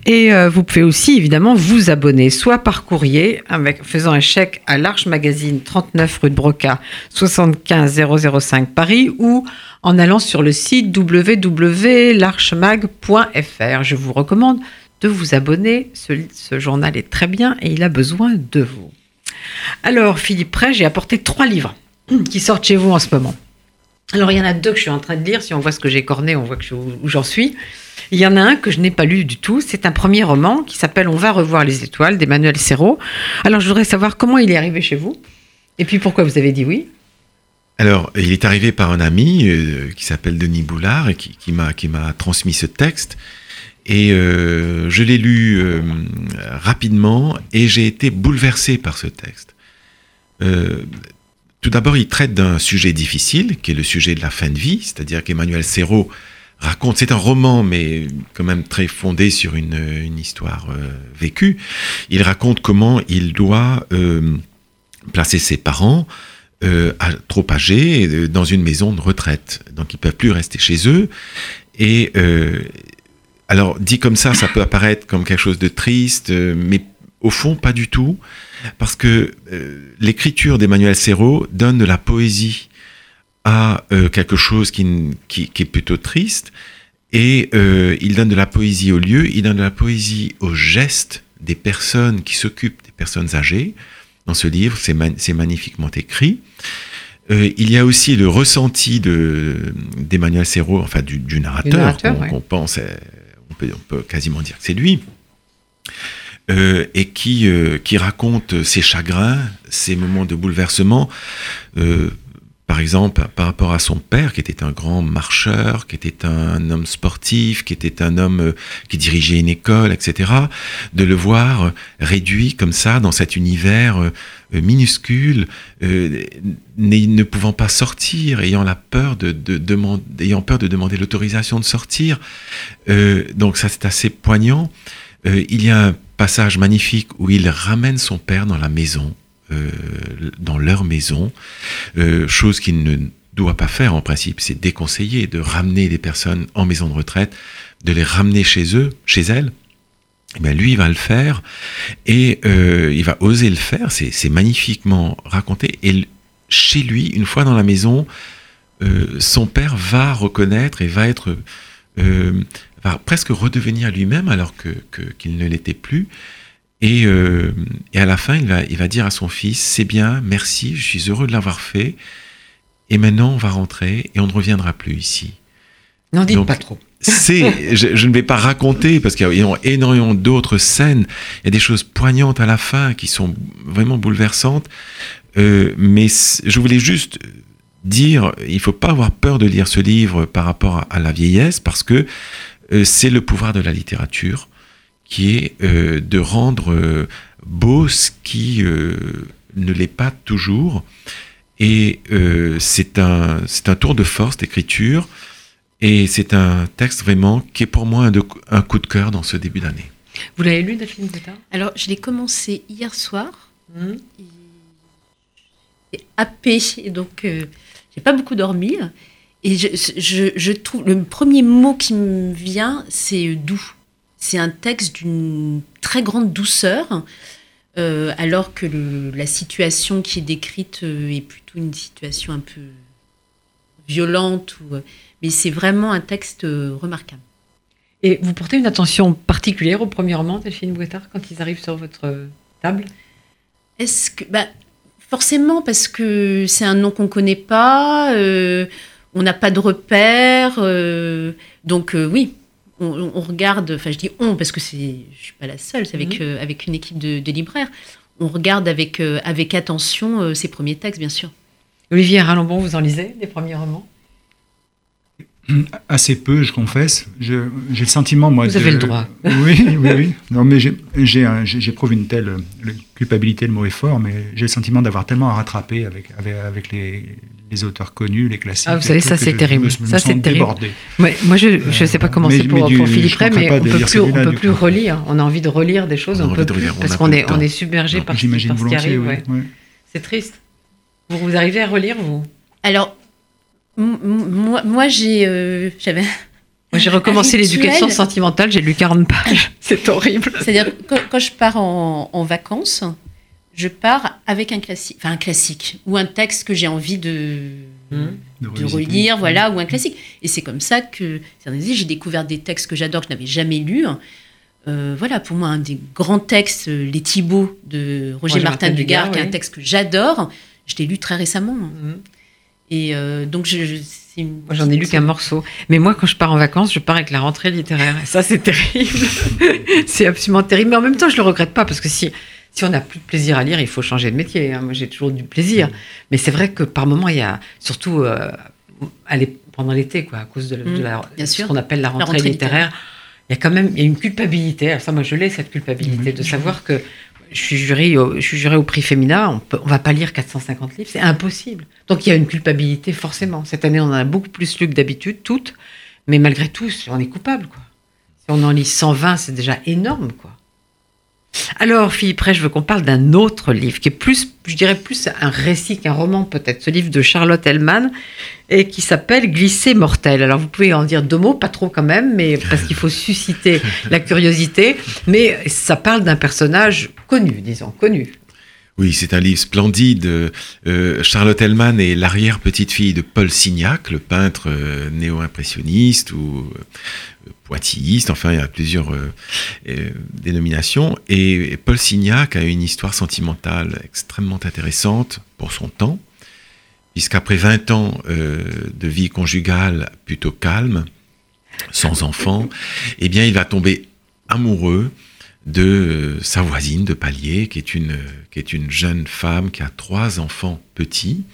Et euh, vous pouvez aussi évidemment vous abonner, soit par courrier, avec, faisant un chèque à l'Arche Magazine 39 rue de Broca 75 005 Paris, ou en allant sur le site www.larchemag.fr. Je vous recommande de vous abonner, ce, ce, journal est très bien et il a besoin de vous. Alors Philippe Prêt, j'ai apporté trois livres qui sortent chez vous en ce moment. Alors il y en a deux que je suis en train de lire, si on voit ce que j'ai corné, on voit que où j'en suis. Il y en a un que je n'ai pas lu du tout. C'est un premier roman qui s'appelle On va revoir les étoiles d'Emmanuel Serrault. Alors, je voudrais savoir comment il est arrivé chez vous et puis pourquoi vous avez dit oui. Alors, il est arrivé par un ami euh, qui s'appelle Denis Boulard et qui, qui m'a transmis ce texte. Et euh, je l'ai lu euh, rapidement et j'ai été bouleversé par ce texte. Euh, tout d'abord, il traite d'un sujet difficile, qui est le sujet de la fin de vie, c'est-à-dire qu'Emmanuel Serrault raconte, c'est un roman, mais quand même très fondé sur une, histoire vécue, il raconte comment il doit placer ses parents euh, trop âgés dans une maison de retraite. Donc ils peuvent plus rester chez eux. Et euh, alors dit comme ça, ça peut apparaître comme quelque chose de triste, euh, mais au fond pas du tout, parce que euh, l'écriture d'Emmanuel Serrault donne de la poésie à euh, quelque chose qui, qui, qui, est plutôt triste, et il donne de la poésie au lieu, il donne de la poésie aux gestes des personnes qui s'occupent des personnes âgées. Dans ce livre, c'est magnifiquement écrit. Euh, il y a aussi le ressenti d'Emmanuel Serrault, enfin du, du narrateur, qu'on pense, euh, on peut, on peut, quasiment dire que c'est lui, euh, et qui, euh, qui raconte ses chagrins, ses moments de bouleversement. Euh, par exemple, par rapport à son père, qui était un grand marcheur, qui était un homme sportif, qui était un homme euh, qui dirigeait une école, etc., de le voir réduit comme ça dans cet univers euh, minuscule, euh, ne pouvant pas sortir, ayant la peur de, de demander, ayant peur de demander l'autorisation de sortir. Donc ça, c'est assez poignant. Euh, il y a un passage magnifique où il ramène son père dans la maison euh, dans leur maison, euh, chose qu'il ne doit pas faire en principe. C'est déconseillé de ramener les personnes en maison de retraite, de les ramener chez eux, chez elles. Eh bien, lui, il va le faire et euh, il va oser le faire. C'est magnifiquement raconté. Et chez lui, une fois dans la maison, euh, son père va reconnaître et va être va presque redevenir lui-même alors que qu'il ne l'était plus. Et, euh, et, à la fin, il va, il va dire à son fils, c'est bien, merci, je suis heureux de l'avoir fait. Et maintenant, on va rentrer et on ne reviendra plus ici. N'en dites Donc, pas trop. c'est, je, je, ne vais pas raconter parce qu'il y a énormément d'autres scènes. Il y a des choses poignantes à la fin qui sont vraiment bouleversantes. Euh, mais je voulais juste dire, il faut pas avoir peur de lire ce livre par rapport à, à la vieillesse parce que c'est le pouvoir de la littérature qui est euh, de rendre euh, beau ce qui euh, ne l'est pas toujours. Et c'est un, un tour de force d'écriture. Et c'est un texte vraiment qui est pour moi un, de, un coup de cœur dans ce début d'année. Vous l'avez lu, Delphine Zeta Alors, je l'ai commencé hier soir. Mmh. Et happé, et donc euh, j'ai pas beaucoup dormi. Et je, je, je, trouve le premier mot qui me vient, c'est doux. C'est un texte d'une très grande douceur, euh, alors que le, la situation qui est décrite euh, est plutôt une situation un peu violente. Ou, euh, mais c'est vraiment un texte remarquable. Et vous portez une attention particulière au premier roman, Delphine Bouettard, quand ils arrivent sur votre table? Est-ce que. Bah, forcément, parce que c'est un nom qu'on ne connaît pas, euh, on n'a pas de repères. donc, oui, on, on, regarde, enfin je dis on parce que c'est, je suis pas la seule, c'est avec, mmh. euh, avec une équipe de, de, libraires. On regarde avec, euh, avec attention euh, ces premiers textes, bien sûr. Olivier Ralambon, vous en lisez des premiers romans? Assez peu, je confesse. J'ai le sentiment, moi. Vous avez le droit. Oui, oui, oui. Non, mais j'éprouve une telle culpabilité, le mot est fort, mais j'ai le sentiment d'avoir tellement à rattraper avec, avec, avec les, les auteurs connus, les classiques. Ah, vous savez, ça c'est terrible. Me, ça c'est terrible. Ouais, moi, je ne sais pas comment c'est pour, pour Philippe Ray, mais on peut plus, on peut plus relire. On a envie de relire des choses, on, on peut plus, relire, parce qu'on est, on est submergé par, par ce qui arrive. Ouais. Ouais. C'est triste. Vous, vous arrivez à relire, vous? Alors, moi, moi j'ai, euh, j'avais. Moi, j'ai recommencé l'éducation sentimentale, j'ai lu 40 pages. C'est horrible. C'est-à-dire, quand, quand, je pars en, en vacances, je pars avec un classique, enfin un classique, ou un texte que j'ai envie de, mmh. de, de relire, mmh. voilà, ou un classique. Et c'est comme ça que j'ai découvert des textes que j'adore, que je n'avais jamais lus. Euh, voilà, pour moi, un des grands textes, Les Thibauts de Roger, Roger Martin, Martin Dugard, oui. qui est un texte que j'adore. Je l'ai lu très récemment. Mmh. Et euh, donc, je, je J'en ai lu qu'un morceau. Mais moi, quand je pars en vacances, je pars avec la rentrée littéraire. Et ça, c'est terrible. c'est absolument terrible. Mais en même temps, je le regrette pas parce que si si on n'a plus de plaisir à lire, il faut changer de métier. Hein. Moi, j'ai toujours du plaisir. Mmh. Mais c'est vrai que par moments, il y a, surtout euh, pendant l'été, quoi, à cause de, mmh, de la, ce qu'on appelle la rentrée, la rentrée littéraire, littéraire, il y a quand même il y a une culpabilité. Alors ça, moi, je l'ai, cette culpabilité, de savoir que je suis juré au, prix Femina, on ne on va pas lire 450 livres, c'est impossible. Donc il y a une culpabilité, forcément. Cette année, on en a beaucoup plus lu que d'habitude, toutes, mais malgré tout, on est coupable, quoi. Si on en lit 120, c'est déjà énorme, quoi. Alors, Philippe Ray, je veux qu'on parle d'un autre livre qui est plus, je dirais plus un récit qu'un roman peut-être, ce livre de Charlotte Hellman et qui s'appelle Glisser mortel. Alors, vous pouvez en dire deux mots, pas trop quand même, mais parce qu'il faut susciter la curiosité, mais ça parle d'un personnage connu, disons, connu. Oui, c'est un livre splendide. Euh, Charlotte Hellman est l'arrière-petite-fille de Paul Signac, le peintre euh, néo-impressionniste ou euh, poitilliste, enfin il y a plusieurs euh, dénominations. Et, Paul Signac a une histoire sentimentale extrêmement intéressante pour son temps, puisqu'après 20 ans de vie conjugale plutôt calme, sans enfants, eh bien il va tomber amoureux de euh, sa voisine de palier, qui est une, qui est une jeune femme qui a trois enfants petits,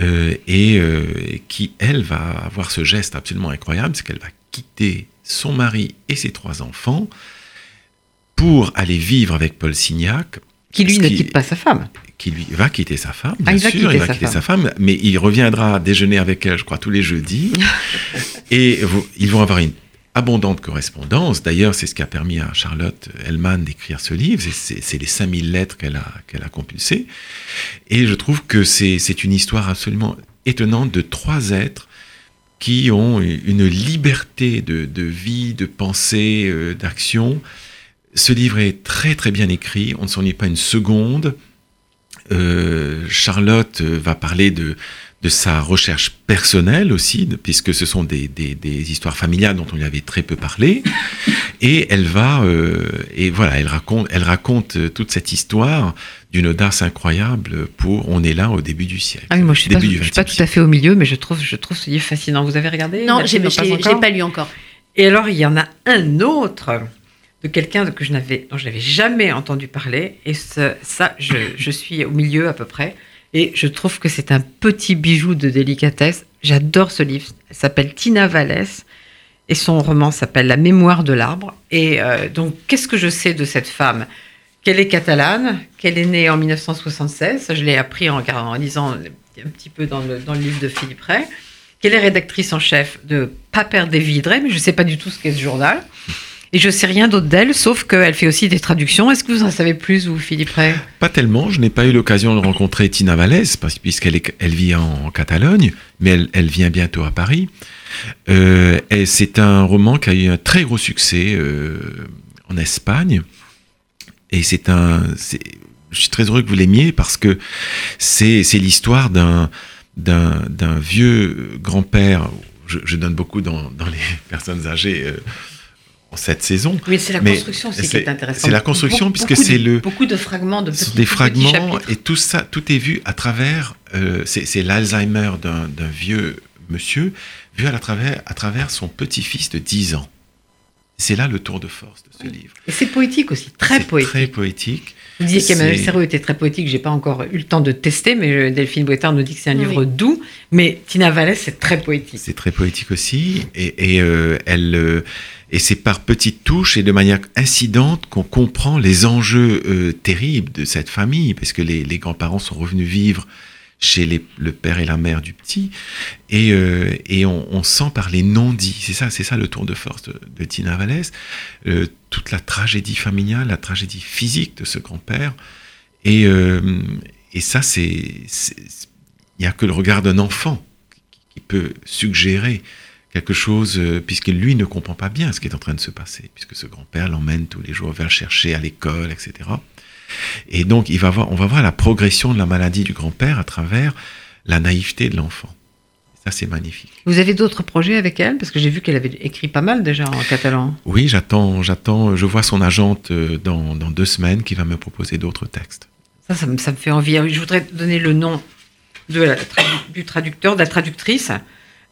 euh, et euh, qui, elle, va avoir ce geste absolument incroyable, c'est qu'elle va quitter son mari et ses trois enfants pour aller vivre avec Paul Signac. Qui lui ne quitte pas sa femme. Qui lui va quitter sa femme, Ah, bien va sûr, quitter il va sa quitter femme. sa femme, mais il reviendra déjeuner avec elle, je crois, tous les jeudis. et vous- ils vont avoir une abondante correspondance. D'ailleurs, c'est ce qui a permis à Charlotte Hellman d'écrire ce livre. C'est- les 5000 lettres qu'elle a, qu'elle a compulsées. Et je trouve que c'est une histoire absolument étonnante de trois êtres qui ont une liberté de, de vie, de pensée, euh, d'action. Ce livre est très très bien écrit, on ne s'ennuie pas une seconde. Euh, Charlotte va parler de, de sa recherche personnelle aussi, puisque ce sont des, des- des histoires familiales dont on lui avait très peu parlé. Et elle va, euh, et voilà, elle raconte, elle raconte euh, toute cette histoire d'une audace incroyable pour, on est là au début du siècle. Ah oui, moi je suis pas, Début du je suis pas 20e tout à fait au milieu, mais je trouve, je trouve ce livre fascinant. Vous avez regardé Non, j'ai- je pas pas lu encore. Et alors, il y en a un autre de quelqu'un que je n'avais, dont je n'avais jamais entendu parler. Et ce- ça, je, je suis au milieu à peu près. Et je trouve que c'est un petit bijou de délicatesse. J'adore ce livre. Elle s'appelle Tina Vallès. Et son roman s'appelle La mémoire de l'arbre. Et euh, donc, qu'est-ce que je sais de cette femme? Qu'elle est catalane, qu'elle est née en 1976. Ça, je l'ai appris en, en lisant un petit peu dans le, dans le livre de Philippe Ray qu'elle est rédactrice en chef de Paper des Vidrés, mais je ne sais pas du tout ce qu'est ce journal. Et je sais rien d'autre d'elle, sauf qu'elle fait aussi des traductions. Est-ce que vous en savez plus, vous, Philippe Ray? Pas tellement, je n'ai pas eu l'occasion de rencontrer Tina Vallès, puisqu'elle vit en, Catalogne, mais elle, vient bientôt à Paris. Euh, c'est un roman qui a eu un très gros succès euh, en Espagne. Et c'est un. Je suis très heureux que vous l'aimiez parce que c'est l'histoire d'un vieux grand-père. Je, donne beaucoup dans, les personnes âgées euh, cette saison. Oui, c'est la Mais construction aussi qui c'est- est intéressante. c'est la construction, puisque c'est le- Beaucoup de fragments, de petits, des fragments et tout ça, tout est vu à travers. euh, c'est c'est l'Alzheimer d'un vieux monsieur vu à la travers, à travers son petit-fils de 10 ans. C'est là le tour de force de ce livre. Et c'est poétique aussi, très C'est poétique. Très poétique. Vous disiez qu'Emmanuel Serrault était très poétique, j'ai pas encore eu le temps de tester, mais euh, Delphine Boitard nous dit que c'est un Oui. livre doux. Mais Tina Vallès, c'est très poétique. C'est très poétique aussi. Et, et, euh, elle, euh, et c'est par petites touches et de manière incidente qu'on comprend les enjeux euh, terribles de cette famille, parce que les, les grands-parents sont revenus vivre chez les- le père et la mère du petit, et, euh, et on, on sent par les non-dits, c'est ça, c'est ça le tour de force de, Tina Vallès, euh, toute la tragédie familiale, la tragédie physique de ce grand-père, et, euh, et ça, c'est, il n'y a que le regard d'un enfant qui- peut suggérer quelque chose, euh, puisque lui ne comprend pas bien ce qui est en train de se passer, puisque ce grand-père l'emmène tous les jours, va le chercher à l'école, etc. Et donc, il va voir, on va voir la progression de la maladie du grand-père à travers la naïveté de l'enfant. Ça, c'est magnifique. Vous avez d'autres projets avec elle? Parce que j'ai vu qu'elle avait écrit pas mal déjà en catalan. Oui, j'attends, j'attends, je vois son agente euh, dans, dans deux semaines qui va me proposer d'autres textes. Ça, ça me, ça me fait envie. Je voudrais donner le nom de la tradu- du traducteur, de la traductrice,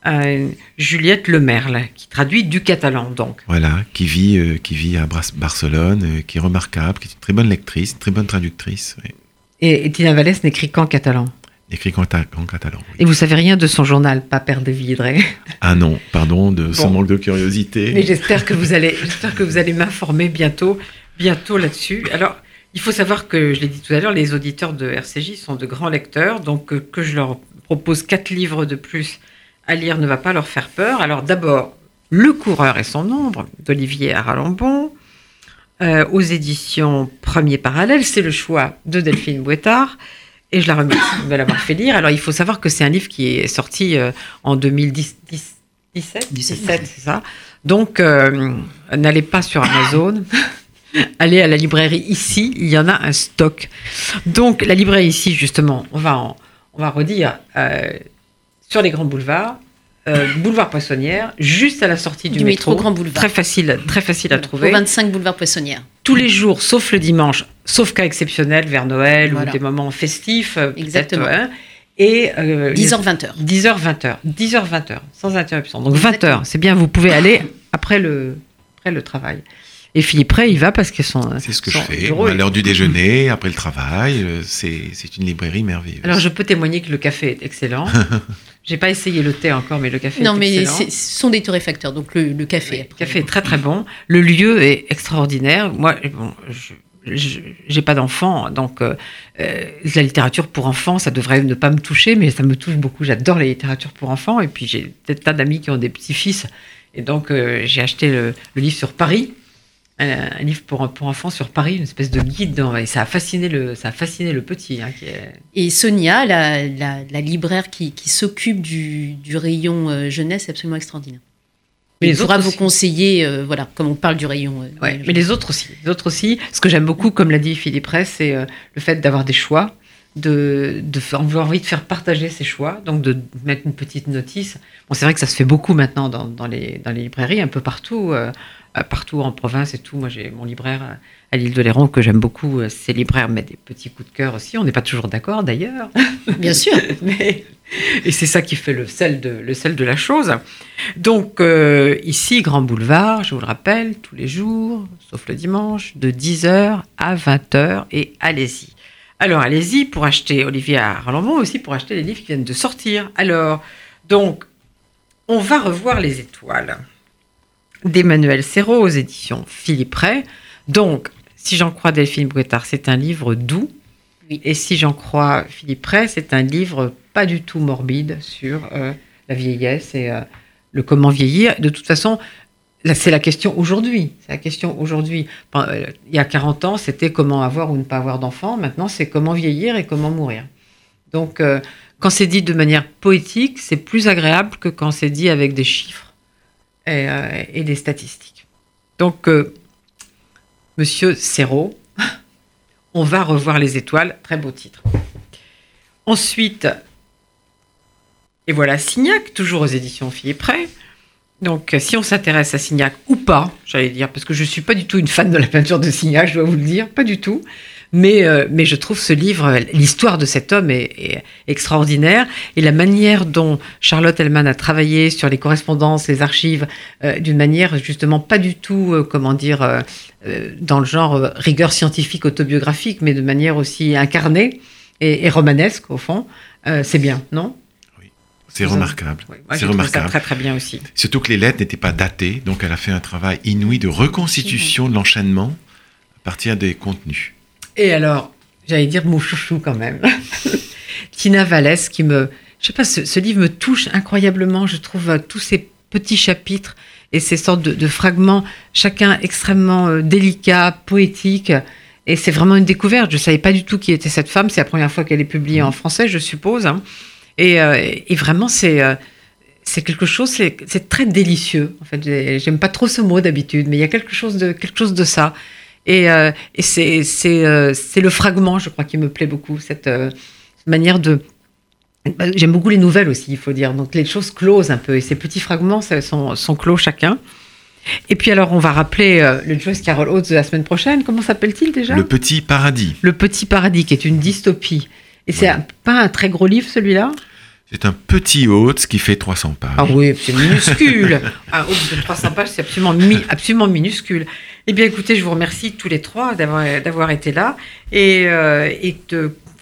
euh, Juliette Lemerle, qui traduit du catalan, donc. Voilà, qui vit, euh, qui vit à Bras- Barcelone, euh, qui est remarquable, qui est une très bonne lectrice, une très bonne traductrice. oui. Et, et Tina Vallès n'écrit qu'en catalan. Écrit en, en catalan. Et vous savez rien de son journal, Paper de Vidré Ah non, pardon de son manque de curiosité. Mais j'espère que vous allez, j'espère que vous allez m'informer bientôt, bientôt là-dessus. Alors, il faut savoir que, je l'ai dit tout à l'heure, les auditeurs de RCJ sont de grands lecteurs, donc euh, que je leur propose quatre livres de plus à lire ne va pas leur faire peur. Alors d'abord, Le coureur et son ombre d'Olivier Aralambon, euh, aux éditions Premier Parallèle, c'est le choix de Delphine Bouettard. Et je la remercie de l'avoir fait lire. Alors, il faut savoir que c'est un livre qui est sorti euh, en 2017, 17, 17, c'est ça. Donc, euh, n'allez pas sur Amazon. Allez à la librairie ici, il y en a un stock. Donc, la librairie ici, justement, on va, en- on va redire sur les grands boulevards, euh, boulevard Poissonnière, juste à la sortie du, Du métro Grand Boulevard. Très facile, très facile à Au trouver. 25 boulevard Poissonnière. Tous les jours, sauf le dimanche, sauf cas exceptionnel vers Noël Voilà. ou des moments festifs. euh, peut-être, Exactement. hein. et euh, 10h, 20h. 10h, 20h. 10h, 20h, sans interruption. Donc 20h, c'est bien, vous pouvez aller après le, après le travail. Et Philippe Ray, il va parce qu'ils sont. C'est ce que je fais. À l'heure du déjeuner, après le travail, euh, c'est c'est une librairie merveilleuse. Alors je peux témoigner que le café est excellent. J'ai pas essayé le thé encore, mais le café Non, est mais excellent. c'est- ce sont des torréfacteurs, donc le, le café. Le café est très très bon. Le lieu est extraordinaire. Moi, bon, je j'ai pas d'enfants, donc euh, euh, la littérature pour enfants, ça devrait ne pas me toucher, mais ça me touche beaucoup. J'adore la littérature pour enfants, et puis j'ai des tas d'amis qui ont des petits-fils, et donc euh, j'ai acheté le, le livre sur Paris, un, livre pour, pour enfants sur Paris, une espèce de guide, dans- et ça a fasciné le, ça a fasciné le petit, hein, qui est Et Sonia, la, la- la libraire qui, qui s'occupe du, du rayon euh, jeunesse, est absolument extraordinaire. Mais les pourra vous conseiller, euh, voilà, comme on parle du rayon. euh, Ouais, mais les autres aussi. Les autres aussi. Ce que j'aime beaucoup, comme l'a dit Philippe Rey, c'est euh, le fait d'avoir des choix, de, de faire, avoir envie de faire partager ses choix, donc de mettre une petite notice. Bon, c'est vrai que ça se fait beaucoup maintenant dans, dans les, dans les librairies, un peu partout, partout en province et tout. Moi, j'ai mon libraire euh, à l'île de Léron que j'aime beaucoup. euh, Ces libraires mettent des petits coups de cœur aussi. On n'est pas toujours d'accord d'ailleurs. Bien sûr. Mais- et c'est ça qui fait le sel de, le sel de la chose. Donc, euh, ici, Grand Boulevard, je vous le rappelle, tous les jours, sauf le dimanche, de 10h à 20h, et allez-y. Alors, allez-y pour acheter Olivier Arlambon, aussi pour acheter les livres qui viennent de sortir. Alors, donc, on va revoir les étoiles d'Emmanuel Serrault aux éditions Philippe Ray. Donc, si j'en crois Delphine Bouettard, c'est un livre doux. Oui. Et si j'en crois Philippe Ray, c'est un livre pas du tout morbide sur euh, la vieillesse et euh, le comment vieillir. De toute façon, c'est la question aujourd'hui. C'est la question aujourd'hui. Euh, Il y a 40 ans, c'était comment avoir ou ne pas avoir d'enfants. Maintenant, c'est comment vieillir et comment mourir. Donc, euh, quand c'est dit de manière poétique, c'est plus agréable que quand c'est dit avec des chiffres et, euh, et des statistiques. Donc, euh, Monsieur Serrault, on va revoir les étoiles. Très beau titre. Ensuite, et voilà Signac, toujours aux éditions Philippe. Donc, euh, si on s'intéresse à Signac ou pas, j'allais dire, parce que je ne suis pas du tout une fan de la peinture de Signac, je dois vous le dire, pas du tout. Mais, euh, mais je trouve ce livre, l'histoire de cet homme est, est extraordinaire. Et la manière dont Charlotte Hellman a travaillé sur les correspondances, les archives, euh, d'une manière justement pas du tout, euh, comment dire, dans le genre rigueur scientifique autobiographique, mais de manière aussi incarnée et, et romanesque, au fond, c'est bien, non? C'est Vous remarquable. Oui, C'est trouvé ça remarquable. très très bien aussi. Surtout que les lettres n'étaient pas datées, donc elle a fait un travail inouï de reconstitution de l'enchaînement à partir des contenus. Et alors, j'allais dire mon chouchou quand même. Tina Vallès qui me... Je sais pas, ce, livre me touche incroyablement. Je trouve euh, tous ces petits chapitres et ces sortes de, fragments, chacun extrêmement euh, délicat, poétique. Et c'est vraiment une découverte. Je ne savais pas du tout qui était cette femme. C'est la première fois qu'elle est publiée en français, je suppose. hein. Et, euh, et vraiment, c'est... euh, c'est quelque chose, c'est très délicieux. En fait, J'ai- j'aime pas trop ce mot d'habitude, mais il y a quelque chose de quelque chose de ça. Et, euh, et c'est c'est euh, c'est le fragment, je crois, qui me plaît beaucoup, cette euh, manière de. bah, J'aime beaucoup les nouvelles aussi, il faut dire. Donc les choses closent un peu, et ces petits fragments ça, sont, sont clos chacun. Et puis alors, on va rappeler euh, le Joyce Carol Oates de la semaine prochaine. Comment s'appelle-t-il déjà? Le petit paradis. Le Petit Paradis, qui est une dystopie. Et c'est un- pas un très gros livre celui-là? C'est un petit hôte qui fait 300 pages. Ah oui, c'est minuscule. Un hôte de 300 pages, c'est absolument, mi- absolument minuscule. Eh bien, écoutez, je vous remercie tous les trois d'avoir été là et, euh, et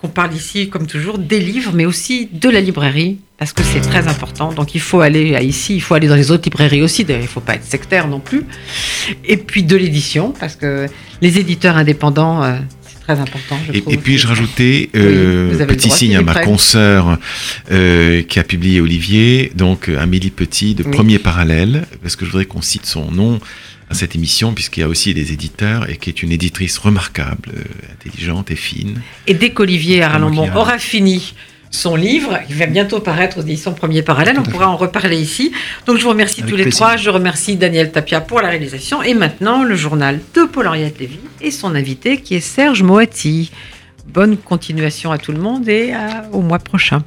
qu'on parle ici, comme toujours, des livres, mais aussi de la librairie, parce que c'est très important. Donc, il faut aller à ici, il faut aller dans les autres librairies aussi. Il ne faut pas être sectaire non plus. Et puis de l'édition, parce que les éditeurs indépendants, euh, très important. Je Et, et puis je rajoutais Oui, euh, le petit droit, signe à ma consoeur euh, qui a publié Olivier, donc euh, Amélie Petit de Oui. Premier Parallèle, parce que je voudrais qu'on cite son nom à cette émission puisqu'il y a aussi des éditeurs et qui est une éditrice remarquable, euh, intelligente et fine. Et dès qu'Olivier Aralambon qui a- aura fini son livre, il va bientôt paraître aux éditions Premier Parallèle, on pourra en reparler ici. Donc je vous remercie Avec tous les plaisir. trois, je remercie Daniel Tapia pour la réalisation et maintenant le journal de Paul-Henriette Lévy et son invité qui est Serge Moati. Bonne continuation à tout le monde et à- au mois prochain.